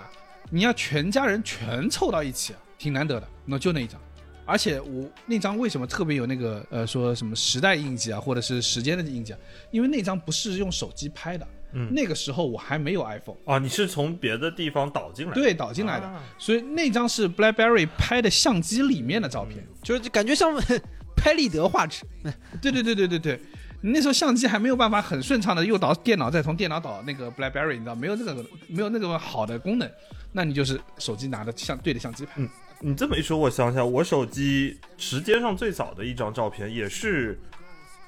你要全家人全凑到一起，挺难得的。那就那一张，而且我那张为什么特别有那个呃说什么时代印记啊，或者是时间的印记啊？因为那张不是用手机拍的，嗯那个时候我还没有 iPhone。啊，你是从别的地方导进来的？对，导进来的，啊所以那张是 BlackBerry 拍的相机里面的照片。就是感觉像 拍立得画质。对对对对对对，你那时候相机还没有办法很顺畅的诱导电脑，再从电脑导那个 BlackBerry，你知道没有那个没有那个好的功能，那你就是手机拿着相对着相机拍。嗯你这么一说，我想想，我手机时间上最早的一张照片，也是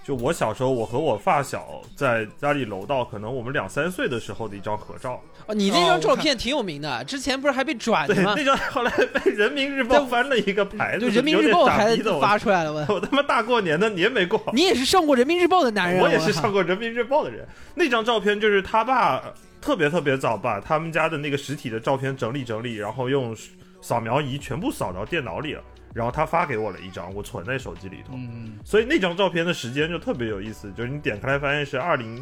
就我小时候，我和我发小在家里楼道，可能我们两三岁的时候的一张合照。哦，你那张照片挺有名的，之前不是还被转对，的吗那？张后来被人民日报翻了一个牌子，对，人民日报还傻逼的我发出来了，我我他妈大过年的年没过，你也是上过人民日报的男人，我也是上过人民日报的人。那张照片就是他爸特别特别早把他们家的那个实体的照片整理整理，然后用扫描仪全部扫到电脑里了，然后他发给我了一张，我存在手机里头。嗯，所以那张照片的时间就特别有意思，就是你点开来发现是二零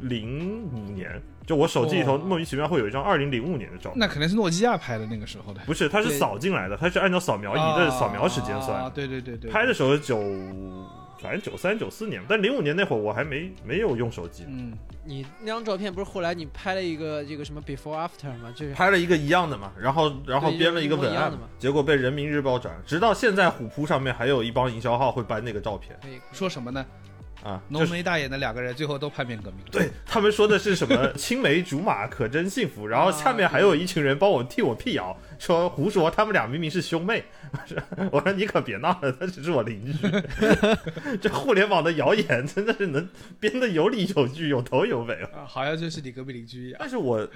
零五年，就我手机里头哦莫名其妙会有一张二零零五年的照片。那肯定是诺基亚拍的那个时候的，不是，它是扫进来的，它是按照扫描仪的扫描时间算。啊对对对对，拍的时候九，反正九三九四年，但零五年那会儿我还没没有用手机，嗯，你那张照片不是后来你拍了一个这个什么 before after 吗？就是拍了一个一样的嘛，然后然后编了一个文案样的嘛，结果被人民日报转，直到现在虎扑上面还有一帮营销号会搬那个照片说什么呢？啊，浓就是眉大眼的两个人最后都叛变革命了。对他们说的是什么青梅竹马可真幸福，然后下面还有一群人帮我替我辟谣，说胡说他们俩明明是兄妹。我说你可别闹了，他只是我邻居。这互联网的谣言真的是能编的有理有据、有头有尾啊！啊，好像就是你隔壁邻居一样。但是我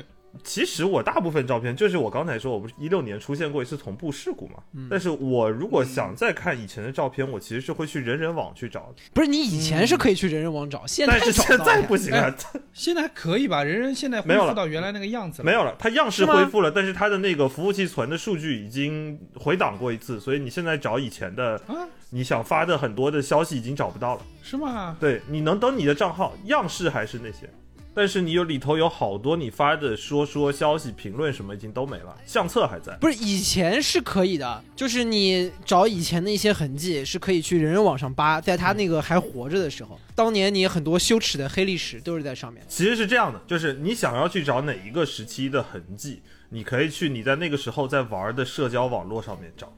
其实我大部分照片，就是我刚才说，我不是一六年出现过一次同步事故嘛？嗯但是我如果想再看以前的照片，我其实是会去人人网去找的，不是你以前是可以去人人网找，现在但是现在不行了，现在还可以吧？人人现在恢复到原来那个样子了。没有了，它样式恢复了，但是它的那个服务器存的数据已经回档过一次，所以你现在找以前的啊，你想发的很多的消息已经找不到了。是吗？对，你能登你的账号，样式还是那些，但是你有里头有好多你发的说说消息、评论什么已经都没了，相册还在。不是以前是可以的，就是你找以前的一些痕迹是可以去人人网上扒，在他那个还活着的时候，当年你很多羞耻的黑历史都是在上面。其实是这样的，就是你想要去找哪一个时期的痕迹，你可以去你在那个时候在玩的社交网络上面找，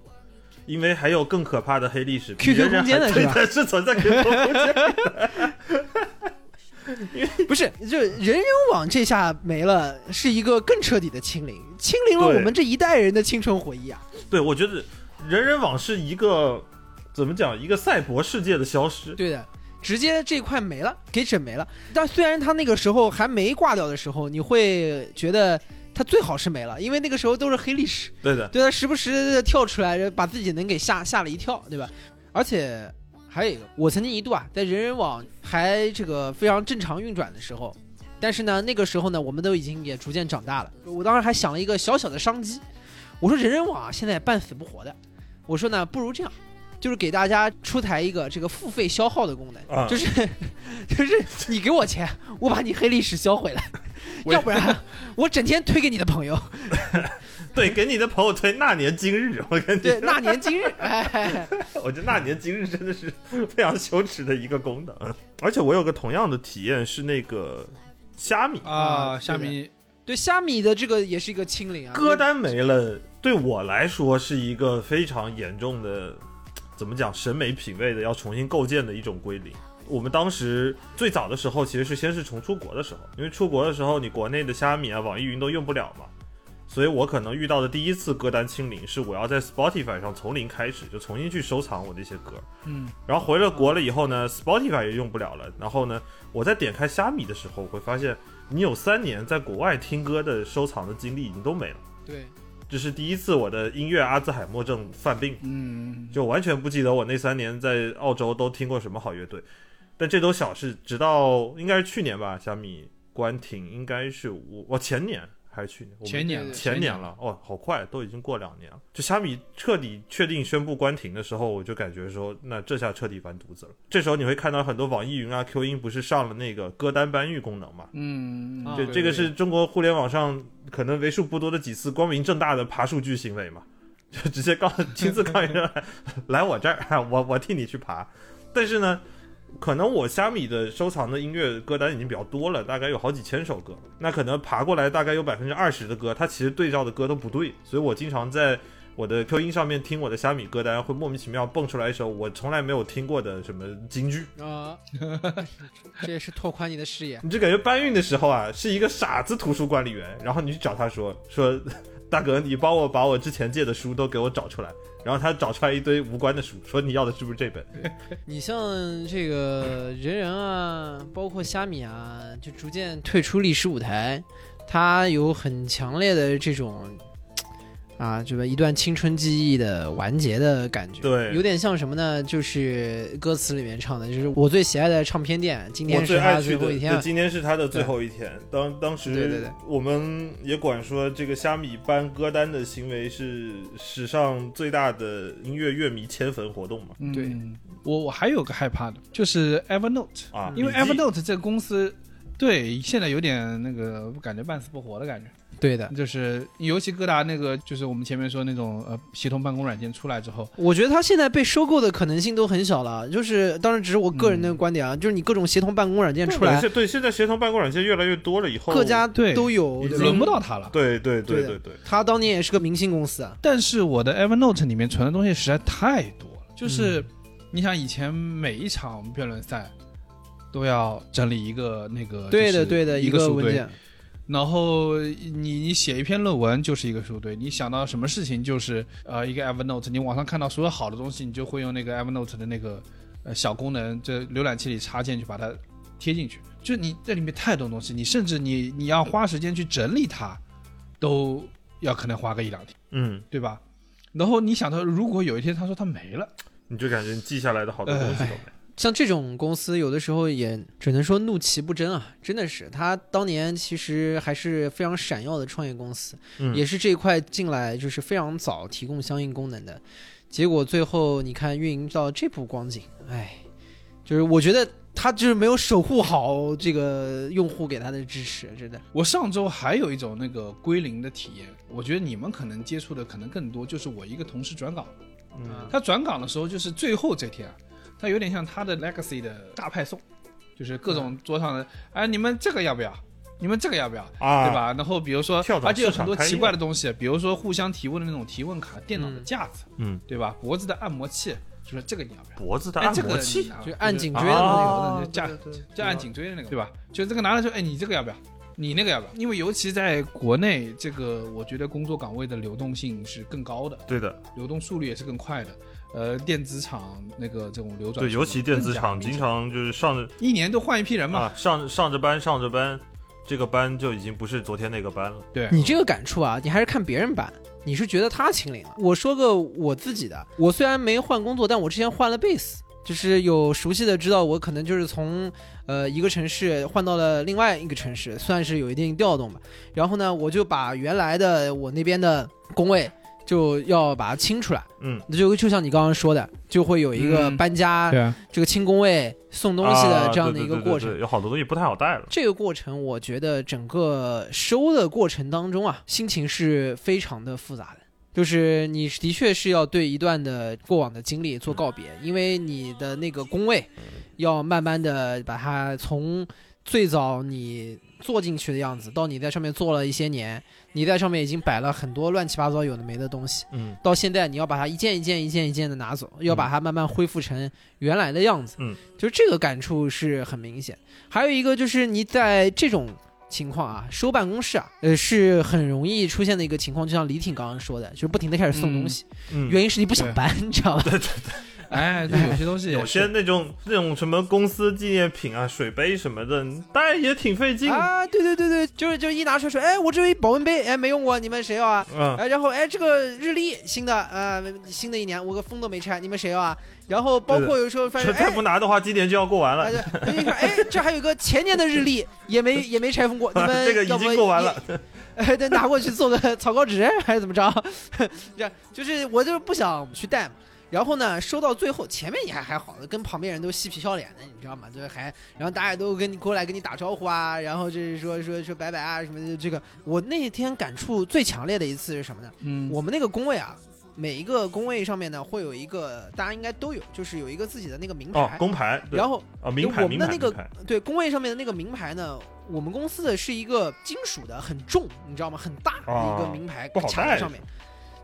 因为还有更可怕的黑历史 QQ 空间的还是吧是存在 QQ 空间。不是，就人人网这下没了，是一个更彻底的清零，清零了我们这一代人的青春回忆啊！对，我觉得人人网是一个怎么讲，一个赛博世界的消失。对的，直接这块没了，给整没了。但虽然他那个时候还没挂掉的时候，你会觉得他最好是没了，因为那个时候都是黑历史，对的，对他时不时的跳出来，把自己能给吓吓了一跳，对吧？而且还有一个，我曾经一度啊，在人人网还这个非常正常运转的时候，但是呢，那个时候呢，我们都已经也逐渐长大了。我当时还想了一个小小的商机，我说人人网啊，现在半死不活的，我说呢，不如这样。就是给大家出台一个这个付费消耗的功能，啊就是 就是你给我钱，我把你黑历史销毁了，我要不然 我整天推给你的朋友。对，给你的朋友推那年今日，我跟你对，那年今日，哎，我觉得那年今日真的是非常羞耻的一个功能。而且我有个同样的体验是那个虾米啊，啊虾米对虾米的这个也是一个清零啊，歌单没了，对我来说是一个非常严重的，怎么讲审美品味的要重新构建的一种归零。我们当时最早的时候，其实是先是从出国的时候，因为出国的时候你国内的虾米啊、网易云都用不了嘛，所以我可能遇到的第一次歌单清零是我要在 Spotify 上从零开始，就重新去收藏我那些歌。嗯，然后回了国了以后呢，Spotify 也用不了了。然后呢，我在点开虾米的时候，我会发现你有三年在国外听歌的收藏的经历已经都没了。对，这是第一次我的音乐阿兹海默症犯病，嗯，就完全不记得我那三年在澳洲都听过什么好乐队。但这都小事，直到应该是去年吧，小米关停，应该是我我前年还是去年？前年对对前年了，哦，好快，都已经过两年了。就虾米彻底确定宣布关停的时候，我就感觉说，那这下彻底完犊子了。这时候你会看到很多网易云啊、Q 音不是上了那个歌单搬运功能嘛？嗯，啊这这个是中国互联网上可能为数不多的几次光明正大的爬数据行为嘛，就直接告亲自告诉人 来我这儿，我我替你去爬。但是呢，可能我虾米的收藏的音乐歌单已经比较多了，大概有好几千首歌，那可能爬过来大概有百分之二十的歌，它其实对照的歌都不对，所以我经常在。我的 Q 音上面听我的虾米歌单，会莫名其妙蹦出来一首我从来没有听过的什么京剧，啊，这也是拓宽你的视野。你就感觉搬运的时候啊，是一个傻子图书管理员，然后你去找他说说，大哥，你帮我把我之前借的书都给我找出来，然后他找出来一堆无关的书，说你要的是不是这本？你像这个人人啊，包括虾米啊，就逐渐退出历史舞台，他有很强烈的这种。啊，这个一段青春记忆的完结的感觉，对有点像什么呢？就是歌词里面唱的，就是我最喜爱的唱片店，今我天是他的最爱的，最后一天。今天是他的最后一天。当当时，对对对我们也管说这个虾米搬歌单的行为是史上最大的音乐乐迷迁坟活动嘛？对嗯我我还有个害怕的，就是 Evernote，啊，因为 Evernote 这个公司，对现在有点那个感觉半死不活的感觉，对的，就是尤其各大那个，就是我们前面说那种呃协同办公软件出来之后，我觉得它现在被收购的可能性都很小了。就是，当然只是我个人的观点啊，就是你各种协同办公软件出来，对，对，现在协同办公软件越来越多了，以后各家对都有，轮不到它了。对对对对对对，他当年也是个明星公司啊。但是我的 Evernote 里面存的东西实在太多了，就是、你想以前每一场辩论赛都要整理一个那个，对的，就是对的，一个文件。然后你你写一篇论文就是一个书堆，你想到什么事情就是呃一个 Evernote，你网上看到所有好的东西，你就会用那个 Evernote 的那个呃小功能，这浏览器里插件去把它贴进去。就你这里面太多东西，你甚至你你要花时间去整理它，都要可能花个一两天，嗯，对吧？然后你想到，如果有一天他说他没了，你就感觉你记下来的好多东西都没。像这种公司，有的时候也只能说怒其不争啊！真的是，他当年其实还是非常闪耀的创业公司，嗯也是这一块进来就是非常早提供相应功能的，结果最后你看运营到这步光景，哎，就是我觉得他就是没有守护好这个用户给他的支持，真的。我上周还有一种那个归零的体验，我觉得你们可能接触的可能更多，就是我一个同事转岗，嗯他转岗的时候就是最后这天啊，他有点像它的 legacy 的大派送，就是各种桌上的，哎，你们这个要不要？你们这个要不要？啊，对？吧？然后比如说而且有很多奇怪的东西，比如说互相提问的那种提问卡、电脑的嗯架子，嗯，对吧？脖子的按摩器，就是这个你要不要？脖子的按摩器就按颈椎的那个啊那个架就按颈椎的那个，对吧？就这个拿了就，哎，你这个要不要？你那个要不要？因为尤其在国内，这个我觉得工作岗位的流动性是更高的，对的，流动速率也是更快的。呃，电子厂那个这种流转对，尤其电子厂经常就是上着一年都换一批人嘛。啊上上着班上着班，这个班就已经不是昨天那个班了。对，你这个感触啊，你还是看别人班，你是觉得他清零了。我说个我自己的，我虽然没换工作，但我之前换了贝斯，就是有熟悉的知道我可能就是从呃一个城市换到了另外一个城市，算是有一定调动吧。然后呢，我就把原来的我那边的工位就要把它清出来，嗯，就就像你刚刚说的，就会有一个嗯搬家、对啊，这个清工位、送东西的啊这样的一个过程。对有好多东西不太好带了。这个过程，我觉得整个收的过程当中啊，心情是非常的复杂的。就是你的确是要对一段的过往的经历做告别，因为你的那个工位要慢慢的把它从最早你坐进去的样子，到你在上面坐了一些年，你在上面已经摆了很多乱七八糟有的没的东西，嗯到现在你要把它一件一件一件一件的拿走，要把它慢慢恢复成原来的样子。嗯，就是这个感触是很明显。还有一个就是你在这种情况啊，收办公室啊，呃，是很容易出现的一个情况，就像李挺刚刚说的，就是不停的开始送东西，嗯，原因是你不想搬，你知道吧？哎，对，有些东西有些那种那种什么公司纪念品啊、水杯什么的，当然也挺费劲。啊，对对对对，就是就一拿出来说，哎，我这有一保温杯，哎，没用过，你们谁要啊？嗯，哎，然后哎，这个日历新的，呃，新的一年，我个封都没拆，你们谁要啊？然后包括有时候发现，再哎不拿的话，今年就要过完哎，了。你看，哎，这还有个前年的日历，也没也没拆封过，你们 这个已经过完了。哎，得拿过去做个草稿纸还是怎么着？这就是我就是不想去带嘛。然后呢，收到最后，前面你还还好的，跟旁边人都嬉皮笑脸的，你知道吗？就是还，然后大家都跟你过来跟你打招呼啊，然后就是说说说拜拜啊什么的。这个我那天感触最强烈的一次是什么呢？嗯，我们那个工位啊，每一个工位上面呢会有一个，大家应该都有，就是有一个自己的那个名牌。哦，工牌，然后哦，名牌，我们的那个对工位上面的那个名牌呢，我们公司的是一个金属的，很重，你知道吗？很大的一个哦名牌卡在上面。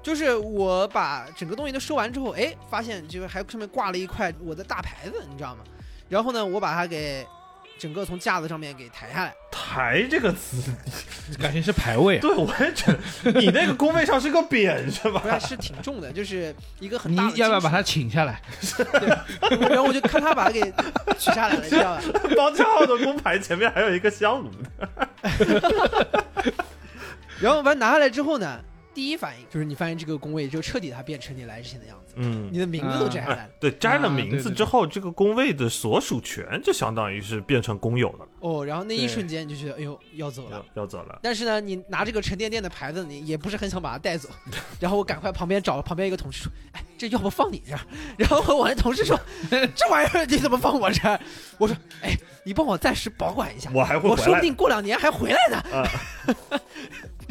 就是我把整个东西都收完之后，哎，发现就是还上面挂了一块我的大牌子，你知道吗？然后呢，我把它给整个从架子上面给抬下来。抬这个词，感觉是排位啊。对我也觉得你那个工位上是个匾是吧？不是，是挺重的，就是一个很你大的。要不要把它？请下来？然后我就看他把它给取下来了，你知道吧？包家号的工牌前面还有一个香炉，然后把它拿下来之后呢，第一反应就是你发现这个工位就彻底它变成你来之前的样子，嗯你，的名字都摘下来了。对，摘了啊名字之后，这个工位的所属权就相当于是变成公有的了，哦，然后那一瞬间你就觉得，哎呦，要走了要。要走了。但是呢，你拿这个沉甸甸的牌子，你也不是很想把它带走。然后我赶快旁边找旁边一个同事说：“哎，这要不放你这儿？”然后我那同事说：“ 这玩意儿你怎么放我这儿？”我说：“哎，你帮我暂时保管一下，我还会我说不。定过两年还回来呢。啊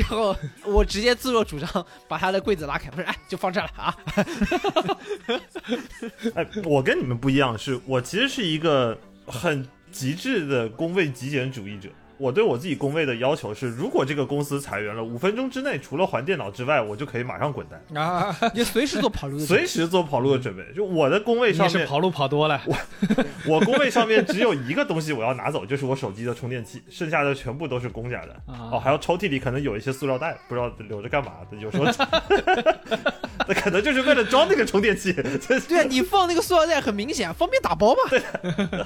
然后我直接自作主张把他的柜子拉开，我说：“哎，就放这儿了啊。哎，我跟你们不一样，是我其实是一个很极致的工位极简主义者。我对我自己工位的要求是，如果这个公司裁员了，五分钟之内除了还电脑之外，我就可以马上滚蛋，啊，”你随时做跑路的，随时做跑路的准备。就我的工位上面，是跑路跑多了。我我工位上面只有一个东西我要拿走，就是我手机的充电器，剩下的全部都是公家的。啊哦，还有抽屉里可能有一些塑料袋，不知道留着干嘛的，有时候 那可能就是为了装那个充电器。对啊，你放那个塑料袋很明显，方便打包嘛。对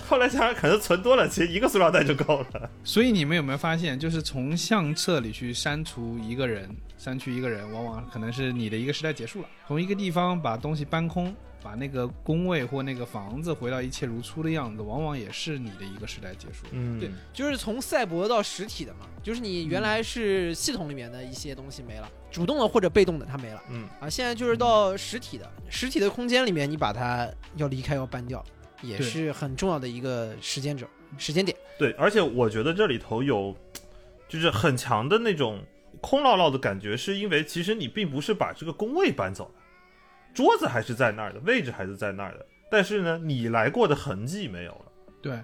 后来想想，可能存多了，其实一个塑料袋就够了。所以你们有没有发现，就是从相册里去删除一个人，删去一个人，往往可能是你的一个时代结束了。从一个地方把东西搬空，把那个工位或那个房子回到一切如初的样子，往往也是你的一个时代结束。嗯。对，就是从赛博到实体的嘛，就是你原来是系统里面的一些东西没了，主动的或者被动的它没了。嗯，啊，现在就是到实体的，实体的空间里面你把它要离开要搬掉，也是很重要的一个时间轴时间点。对，而且我觉得这里头有，就是很强的那种空落落的感觉，是因为其实你并不是把这个工位搬走了，桌子还是在那儿的，位置还是在那儿的，但是呢，你来过的痕迹没有了，对，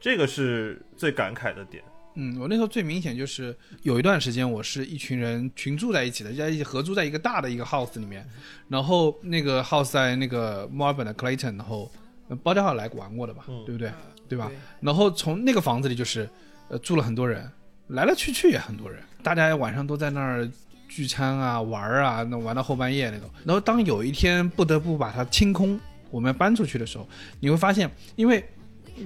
这个是最感慨的点。嗯，我那时候最明显就是有一段时间，我是一群人群住在一起的，在一起合租在一个大的一个 house 里面，然后那个 house 在那个墨尔本的 Clayton，然后呃包家浩来玩过的吧，嗯对不对？对吧？对然后从那个房子里就是，呃，住了很多人，来来去去也很多人，大家晚上都在那儿聚餐啊、玩啊，那玩到后半夜那种。然后当有一天不得不把它清空，我们搬出去的时候，你会发现，因为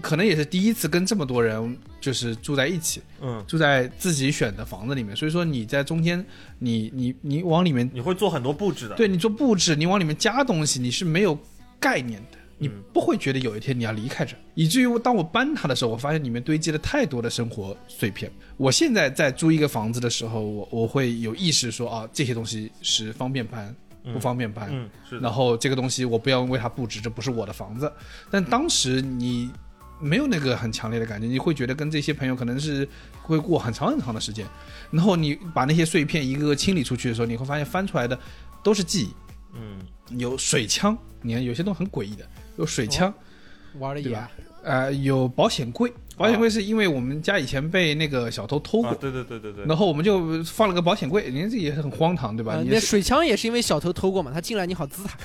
可能也是第一次跟这么多人就是住在一起，嗯，住在自己选的房子里面，所以说你在中间，你你你往里面，你会做很多布置的。，对你做布置，你往里面加东西，你是没有概念的。你嗯不会觉得有一天你要离开这儿，以至于我当我搬它的时候，我发现里面堆积了太多的生活碎片。我现在在租一个房子的时候，我我会有意识说啊，这些东西是方便搬，不方便搬。嗯，是。然后这个东西我不要为它布置，这不是我的房子。但当时你没有那个很强烈的感觉，你会觉得跟这些朋友可能是会过很长很长的时间。然后你把那些碎片一个个清理出去的时候，你会发现翻出来的都是记忆。嗯，有水枪，你看有些都很诡异的，有水枪，玩的野对吧？呃，有保险柜，保险柜是因为我们家以前被那个小偷偷过，啊，对对对对对。然后我们就放了个保险柜，人家这也是很荒唐，对吧？呃你是水枪也是因为小偷偷过嘛，他进来你好滋他，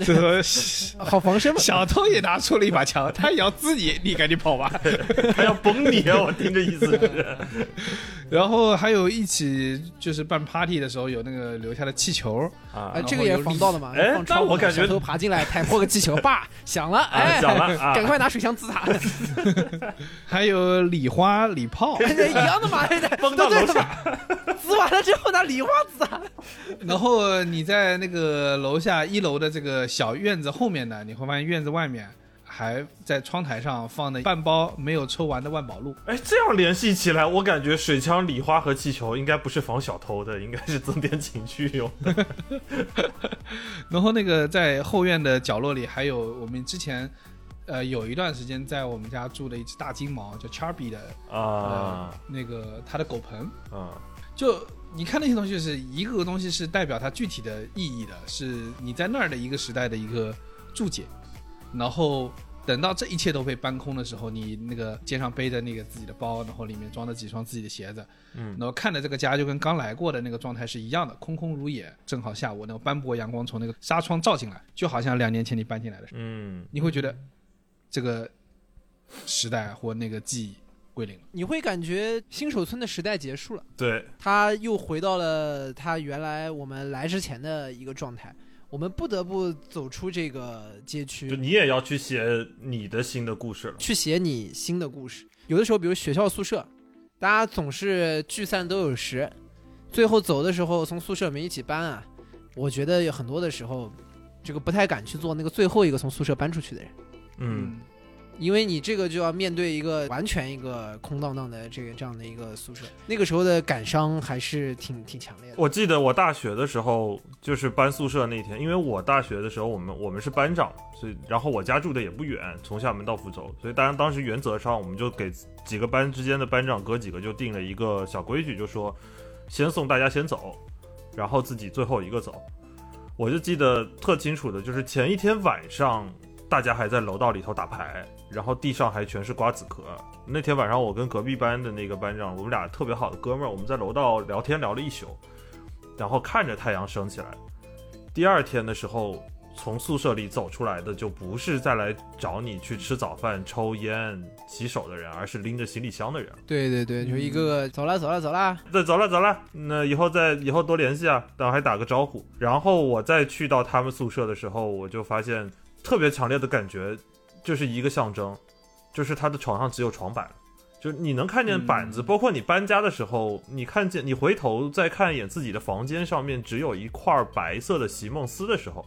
这个 好防身嘛。小偷也拿出了一把枪，他也要自己，你赶紧跑吧。他要崩你啊！我听这意思是。然后还有一起就是办 party 的时候有那个留下的气球，啊哎，这个也是防盗的嘛。哎放窗户但我感觉小偷爬进来，踩破个气球，叭响了，哎，响了啊。赶快拿水枪滋他，还有礼花礼炮，一样的嘛，崩到楼下，滋完了之后拿礼花滋他。然后你在那个楼下一楼的这个小院子后面呢，你会发现院子外面还在窗台上放了半包没有抽完的万宝路。哎，这样联系起来，我感觉水枪、礼花和气球应该不是防小偷的，应该是增添情趣用的。然后那个在后院的角落里，还有我们之前，呃，有一段时间在我们家住的一只大金毛，叫 Chubby 的，呃啊，那个它的狗盆。啊就你看那些东西，就是一个个东西是代表它具体的意义的，是你在那儿的一个时代的一个注解。然后等到这一切都被搬空的时候，你那个肩上背着那个自己的包，然后里面装着几双自己的鞋子，嗯然后看着这个家就跟刚来过的那个状态是一样的，空空如也。正好下午那个斑驳阳光从那个纱窗照进来，就好像两年前你搬进来的时候，嗯，你会觉得这个时代或那个记忆归零了。你会感觉新手村的时代结束了，对，他又回到了他原来我们来之前的一个状态。我们不得不走出这个街就区，你也要去写你的新的故事了。去写你新的故事。有的时候，比如学校宿舍，大家总是聚散都有时，最后走的时候从宿舍里面一起搬啊。我觉得有很多的时候，这个不太敢去做那个最后一个从宿舍搬出去的人。嗯，因为你这个就要面对一个完全一个空荡荡的这个这样的一个宿舍，那个时候的感伤还是挺挺强烈的。我记得我大学的时候，就是搬宿舍那天，因为我大学的时候，我们我们是班长，所以然后我家住的也不远，从厦门到福州，所以当然当时原则上我们就给几个班之间的班长哥几个就定了一个小规矩，就说先送大家先走，然后自己最后一个走。我就记得特清楚的，就是前一天晚上大家还在楼道里头打牌，然后地上还全是瓜子壳。那天晚上我跟隔壁班的那个班长，我们俩特别好的哥们儿，我们在楼道聊天聊了一宿，然后看着太阳升起来。第二天的时候，从宿舍里走出来的就不是再来找你去吃早饭、抽烟、洗手的人，而是拎着行李箱的人。对对对，就一个个走了走了走了，对，走了走了，那以后再以后多联系啊，然后还打个招呼。然后我再去到他们宿舍的时候，我就发现特别强烈的感觉，就是一个象征，就是他的床上只有床板。就是你能看见板子，包括你搬家的时候，你看见你回头再看一眼自己的房间上面只有一块白色的席梦思的时候，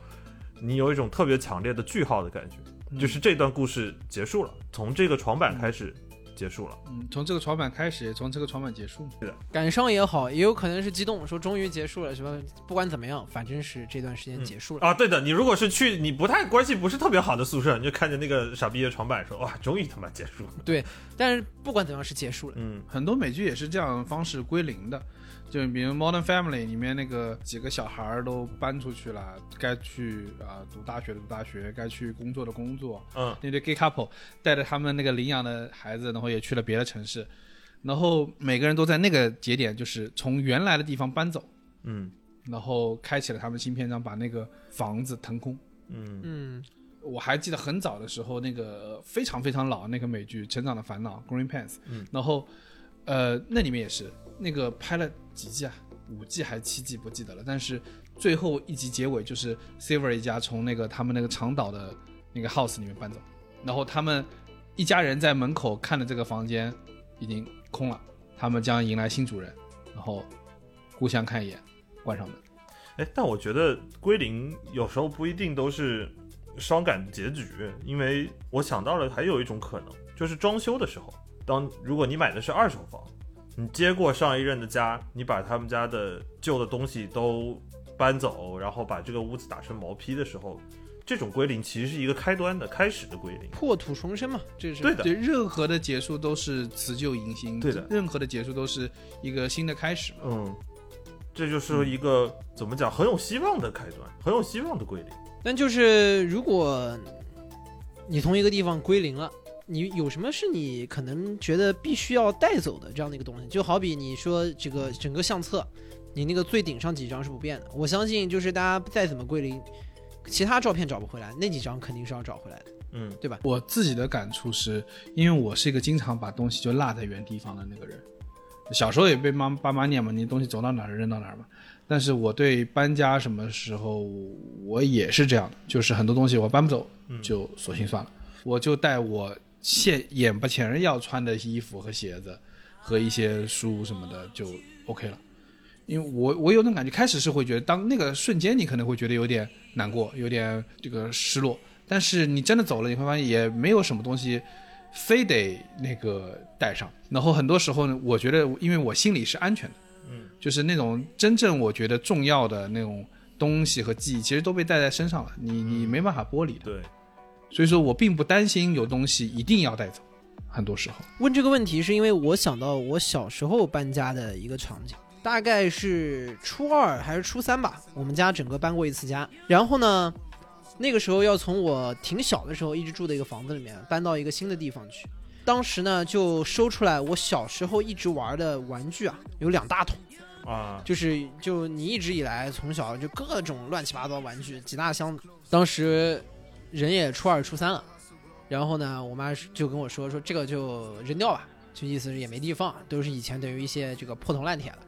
你有一种特别强烈的句号的感觉，就是这段故事结束了，从这个床板开始结束了。嗯，从这个床板开始，从这个床板结束。感伤也好，也有可能是激动，说终于结束了，什么不管怎么样，反正是这段时间结束了。啊，对的，你如果是去你不太关系不是特别好的宿舍，你就看见那个傻逼的床板说，哇，终于他妈结束了。对，但是不管怎么样是结束了。嗯很多美剧也是这样方式归零的，就比如《Modern Family》里面那个几个小孩儿都搬出去了，该去啊、读大学的读大学，该去工作的工作。嗯那对 gay couple 带着他们那个领养的孩子，然后也去了别的城市，然后每个人都在那个节点，就是从原来的地方搬走，嗯然后开启了他们新篇章，把那个房子腾空。嗯嗯，我还记得很早的时候，那个非常非常老那个美剧《成长的烦恼》（Green Pants），嗯然后呃，那里面也是那个拍了几季啊，五季还是七季不记得了，但是最后一集结尾就是 Silver 一家从那个他们那个长岛的那个 house 里面搬走，然后他们一家人在门口看着这个房间已经空了，他们将迎来新主人，然后互相看一眼，关上门。哎，但我觉得归零有时候不一定都是伤感结局，因为我想到了还有一种可能，就是装修的时候，当如果你买的是二手房，你接过上一任的家，你把他们家的旧的东西都搬走，然后把这个屋子打成毛坯的时候，这种归零其实是一个开端的开始的归零。破土重生嘛，这是对的对，任何的结束都是辞旧迎新，对的任何的结束都是一个新的开始嘛。嗯，这就是一个、怎么讲很有希望的开端，很有希望的归零。但就是如果你从一个地方归零了，你有什么是你可能觉得必须要带走的这样的一个东西？就好比你说这个整个相册，你那个最顶上几张是不变的，我相信就是大家再怎么归零，其他照片找不回来，那几张肯定是要找回来的，嗯对吧？我自己的感触是，因为我是一个经常把东西就落在原地方的那个人。小时候也被妈爸妈念嘛，你东西走到哪儿扔到哪儿嘛。但是我对搬家什么时候我也是这样的，就是很多东西我搬不走，就索性算了，我就带我现眼巴前要穿的衣服和鞋子和一些书什么的就 OK 了。因为我我有种感觉，开始是会觉得，当那个瞬间你可能会觉得有点难过，有点这个失落，但是你真的走了，你会发现也没有什么东西非得那个带上。然后很多时候呢，我觉得因为我心里是安全的，嗯，就是那种真正我觉得重要的那种东西和记忆，其实都被带在身上了，你你没办法剥离的。对，所以说我并不担心有东西一定要带走，很多时候。问这个问题是因为我想到我小时候搬家的一个场景，大概是初二还是初三吧，我们家整个搬过一次家。然后呢，那个时候要从我挺小的时候一直住的一个房子里面搬到一个新的地方去。当时呢，就收出来我小时候一直玩的玩具啊，有两大桶，啊，就是就你一直以来从小就各种乱七八糟玩具几大箱子。当时人也初二初三了，然后呢，我妈就跟我说说这个就扔掉吧，就意思是也没地方，都是以前等于一些这个破铜烂铁了。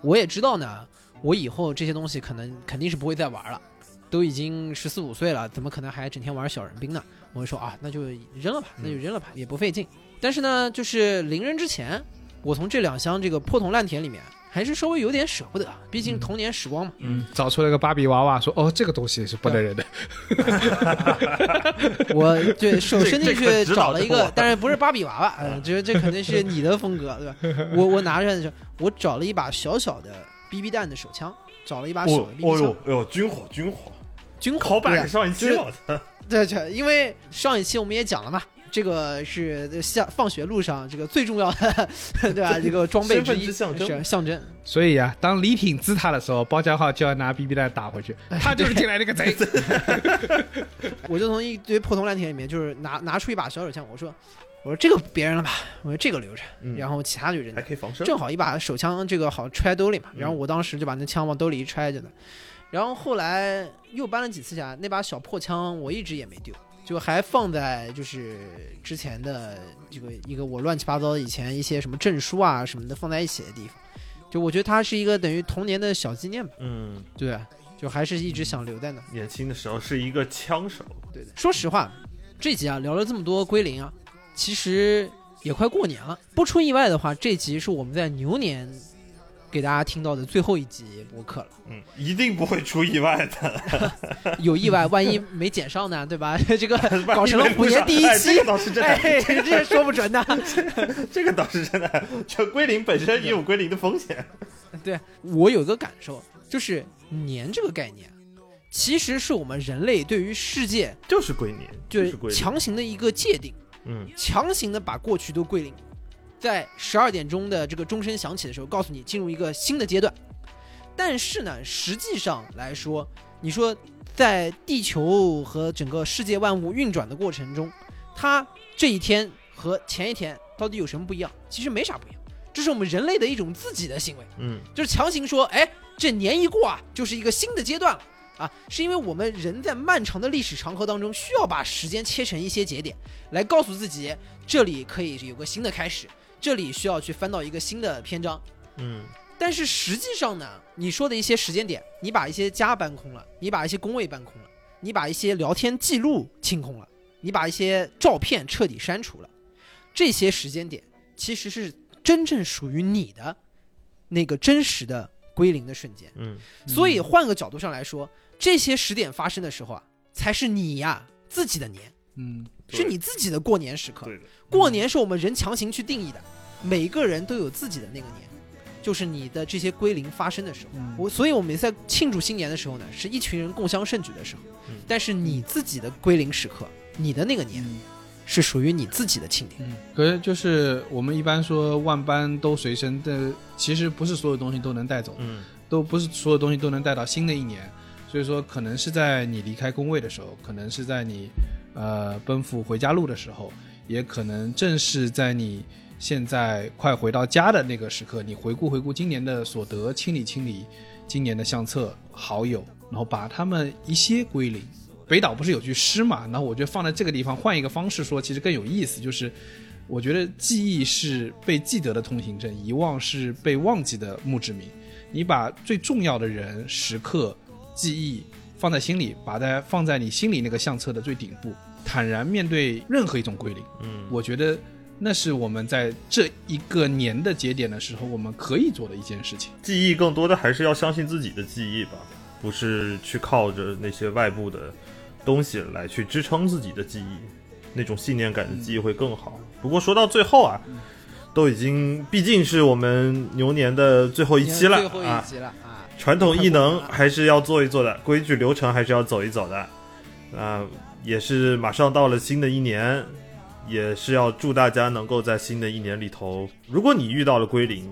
我也知道呢，我以后这些东西可能肯定是不会再玩了，都已经十四五岁了，怎么可能还整天玩小人兵呢？我就说啊，那就扔了吧，那就扔了吧，也不费劲。但是呢，就是临扔之前，我从这两箱这个破铜烂铁里面，还是稍微有点舍不得，毕竟童年时光嘛。嗯，找出了个芭比娃娃，说哦，这个东西是不能扔的。我对手伸进去找了一，个但是不是芭比娃娃，嗯，这这肯定是你的风格，对吧？我我拿出来的时候，我找了一把小小的 BB 弹的手枪，找了一把手哦的 BB 枪哦呦，哎呦，军火军火，军火版上一期 对对，因为上一期我们也讲了嘛，这个是下放学路上这个最重要的，对吧？这个装备之一之象征是象征。所以啊，当礼品滋他的时候，包家浩就要拿 BB 弹打回去，他就是进来那个贼。我就从一堆破铜烂铁里面，就是拿拿出一把小手枪，我说我说这个别人了吧，我说这个留着，嗯然后其他就扔。还可以防身，正好一把手枪，这个好揣兜里嘛。嗯然后我当时就把那枪往兜里一揣着呢。然后后来又搬了几次家，那把小破枪我一直也没丢，就还放在就是之前的这个一个我乱七八糟以前一些什么证书啊什么的放在一起的地方。就我觉得它是一个等于童年的小纪念吧，嗯，对，就还是一直想留在那。年轻的时候是一个枪手，对的。说实话，这集啊聊了这么多归零啊，其实也快过年了。不出意外的话，这集是我们在牛年给大家听到的最后一集播客了。嗯，一定不会出意外的，有意外，万一没剪上呢，对吧？这个 搞成了虎年第一哎期这个，倒是真的，哎，这也说不准的。这个倒是真的，就归零本身也有归零的风险，对我有个感受，就是年这个概念，其实是我们人类对于世界就是归零，就是强行的一个界定。嗯，强行的把过去都归零，在十二点钟的这个钟声响起的时候，告诉你进入一个新的阶段。但是呢，实际上来说，你说在地球和整个世界万物运转的过程中，它这一天和前一天到底有什么不一样？其实没啥不一样，这是我们人类的一种自己的行为。嗯，就是强行说，哎，这年一过啊，就是一个新的阶段了啊，是因为我们人在漫长的历史长河当中，需要把时间切成一些节点，来告诉自己这里可以有个新的开始，这里需要去翻到一个新的篇章。嗯，但是实际上呢，你说的一些时间点，你把一些家搬空了，你把一些工位搬空了，你把一些聊天记录清空了，你把一些照片彻底删除了，这些时间点其实是真正属于你的那个真实的归零的瞬间。嗯，所以换个角度上来说，这些时点发生的时候啊，才是你呀自己的年，嗯，是你自己的过年时刻。对的，过年是我们人强行去定义的，每个人都有自己的那个年，就是你的这些归零发生的时候。嗯我所以，我们在庆祝新年的时候呢，是一群人共襄盛举的时候。嗯但是你自己的归零时刻，你的那个年，是属于你自己的庆典。嗯，可是就是我们一般说万般都随身但，其实不是所有东西都能带走，嗯，都不是所有东西都能带到新的一年。所以说，可能是在你离开工位的时候，可能是在你呃奔赴回家路的时候，也可能正是在你现在快回到家的那个时刻，你回顾回顾今年的所得，清理清理今年的相册好友，然后把他们一些归零。北岛不是有句诗嘛？然后我觉得放在这个地方换一个方式说，其实更有意思。就是我觉得记忆是被记得的通行证，遗忘是被忘记的墓志铭。你把最重要的人、时刻、记忆放在心里，把它放在你心里那个相册的最顶部，坦然面对任何一种归零。嗯，我觉得那是我们在这一个年的节点的时候，我们可以做的一件事情。记忆更多的还是要相信自己的记忆吧，不是去靠着那些外部的东西来去支撑自己的记忆，那种信念感的记忆会更好。不过说到最后啊，都已经毕竟是我们牛年的最后一期了最后啊一，集了啊！传统异能还是要做一做的，规矩流程还是要走一走的。啊、也是马上到了新的一年，也是要祝大家能够在新的一年里头，如果你遇到了归零，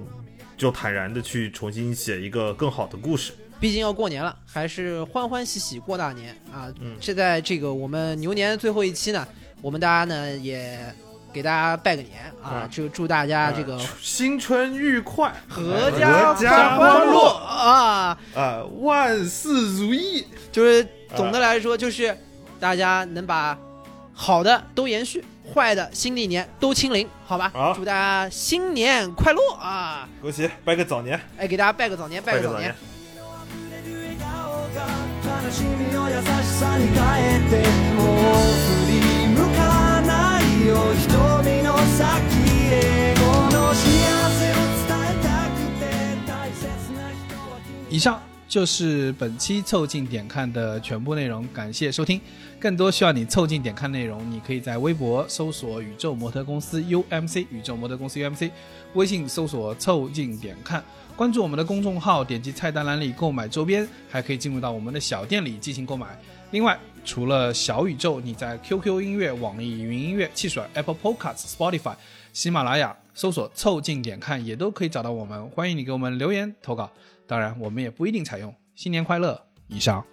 就坦然的去重新写一个更好的故事。毕竟要过年了，还是欢欢喜喜过大年啊！嗯是在这个我们牛年最后一期呢，我们大家呢也给大家拜个年啊嗯，就祝大家这个新春愉快，阖家家欢乐啊！啊，万事如意。就是总的来说，就是大家能把好的都延续，坏的新的一年都清零，好吧？好祝大家新年快乐啊！恭喜，拜个早年，哎，给大家拜个早年，拜个早年拜个早年。。悲しみを優しさに変えてもう振り向かないよ瞳の先へこの幸せを伝えたくて大切な人は君以上就是本期凑近点看的全部内容，感谢收听。 更多需要你凑近点看内容，你可以在微博搜索“宇宙模特公司 UMC”，宇宙模特公司 UMC，微信搜索“凑近点看”，关注我们的公众号，点击菜单栏里购买周边，还可以进入到我们的小店里进行购买。另外，除了小宇宙，你在 QQ 音乐、网易云音乐、汽水、Apple Podcasts、Spotify、喜马拉雅搜索“凑近点看”也都可以找到我们。欢迎你给我们留言投稿，当然我们也不一定采用。新年快乐！以上。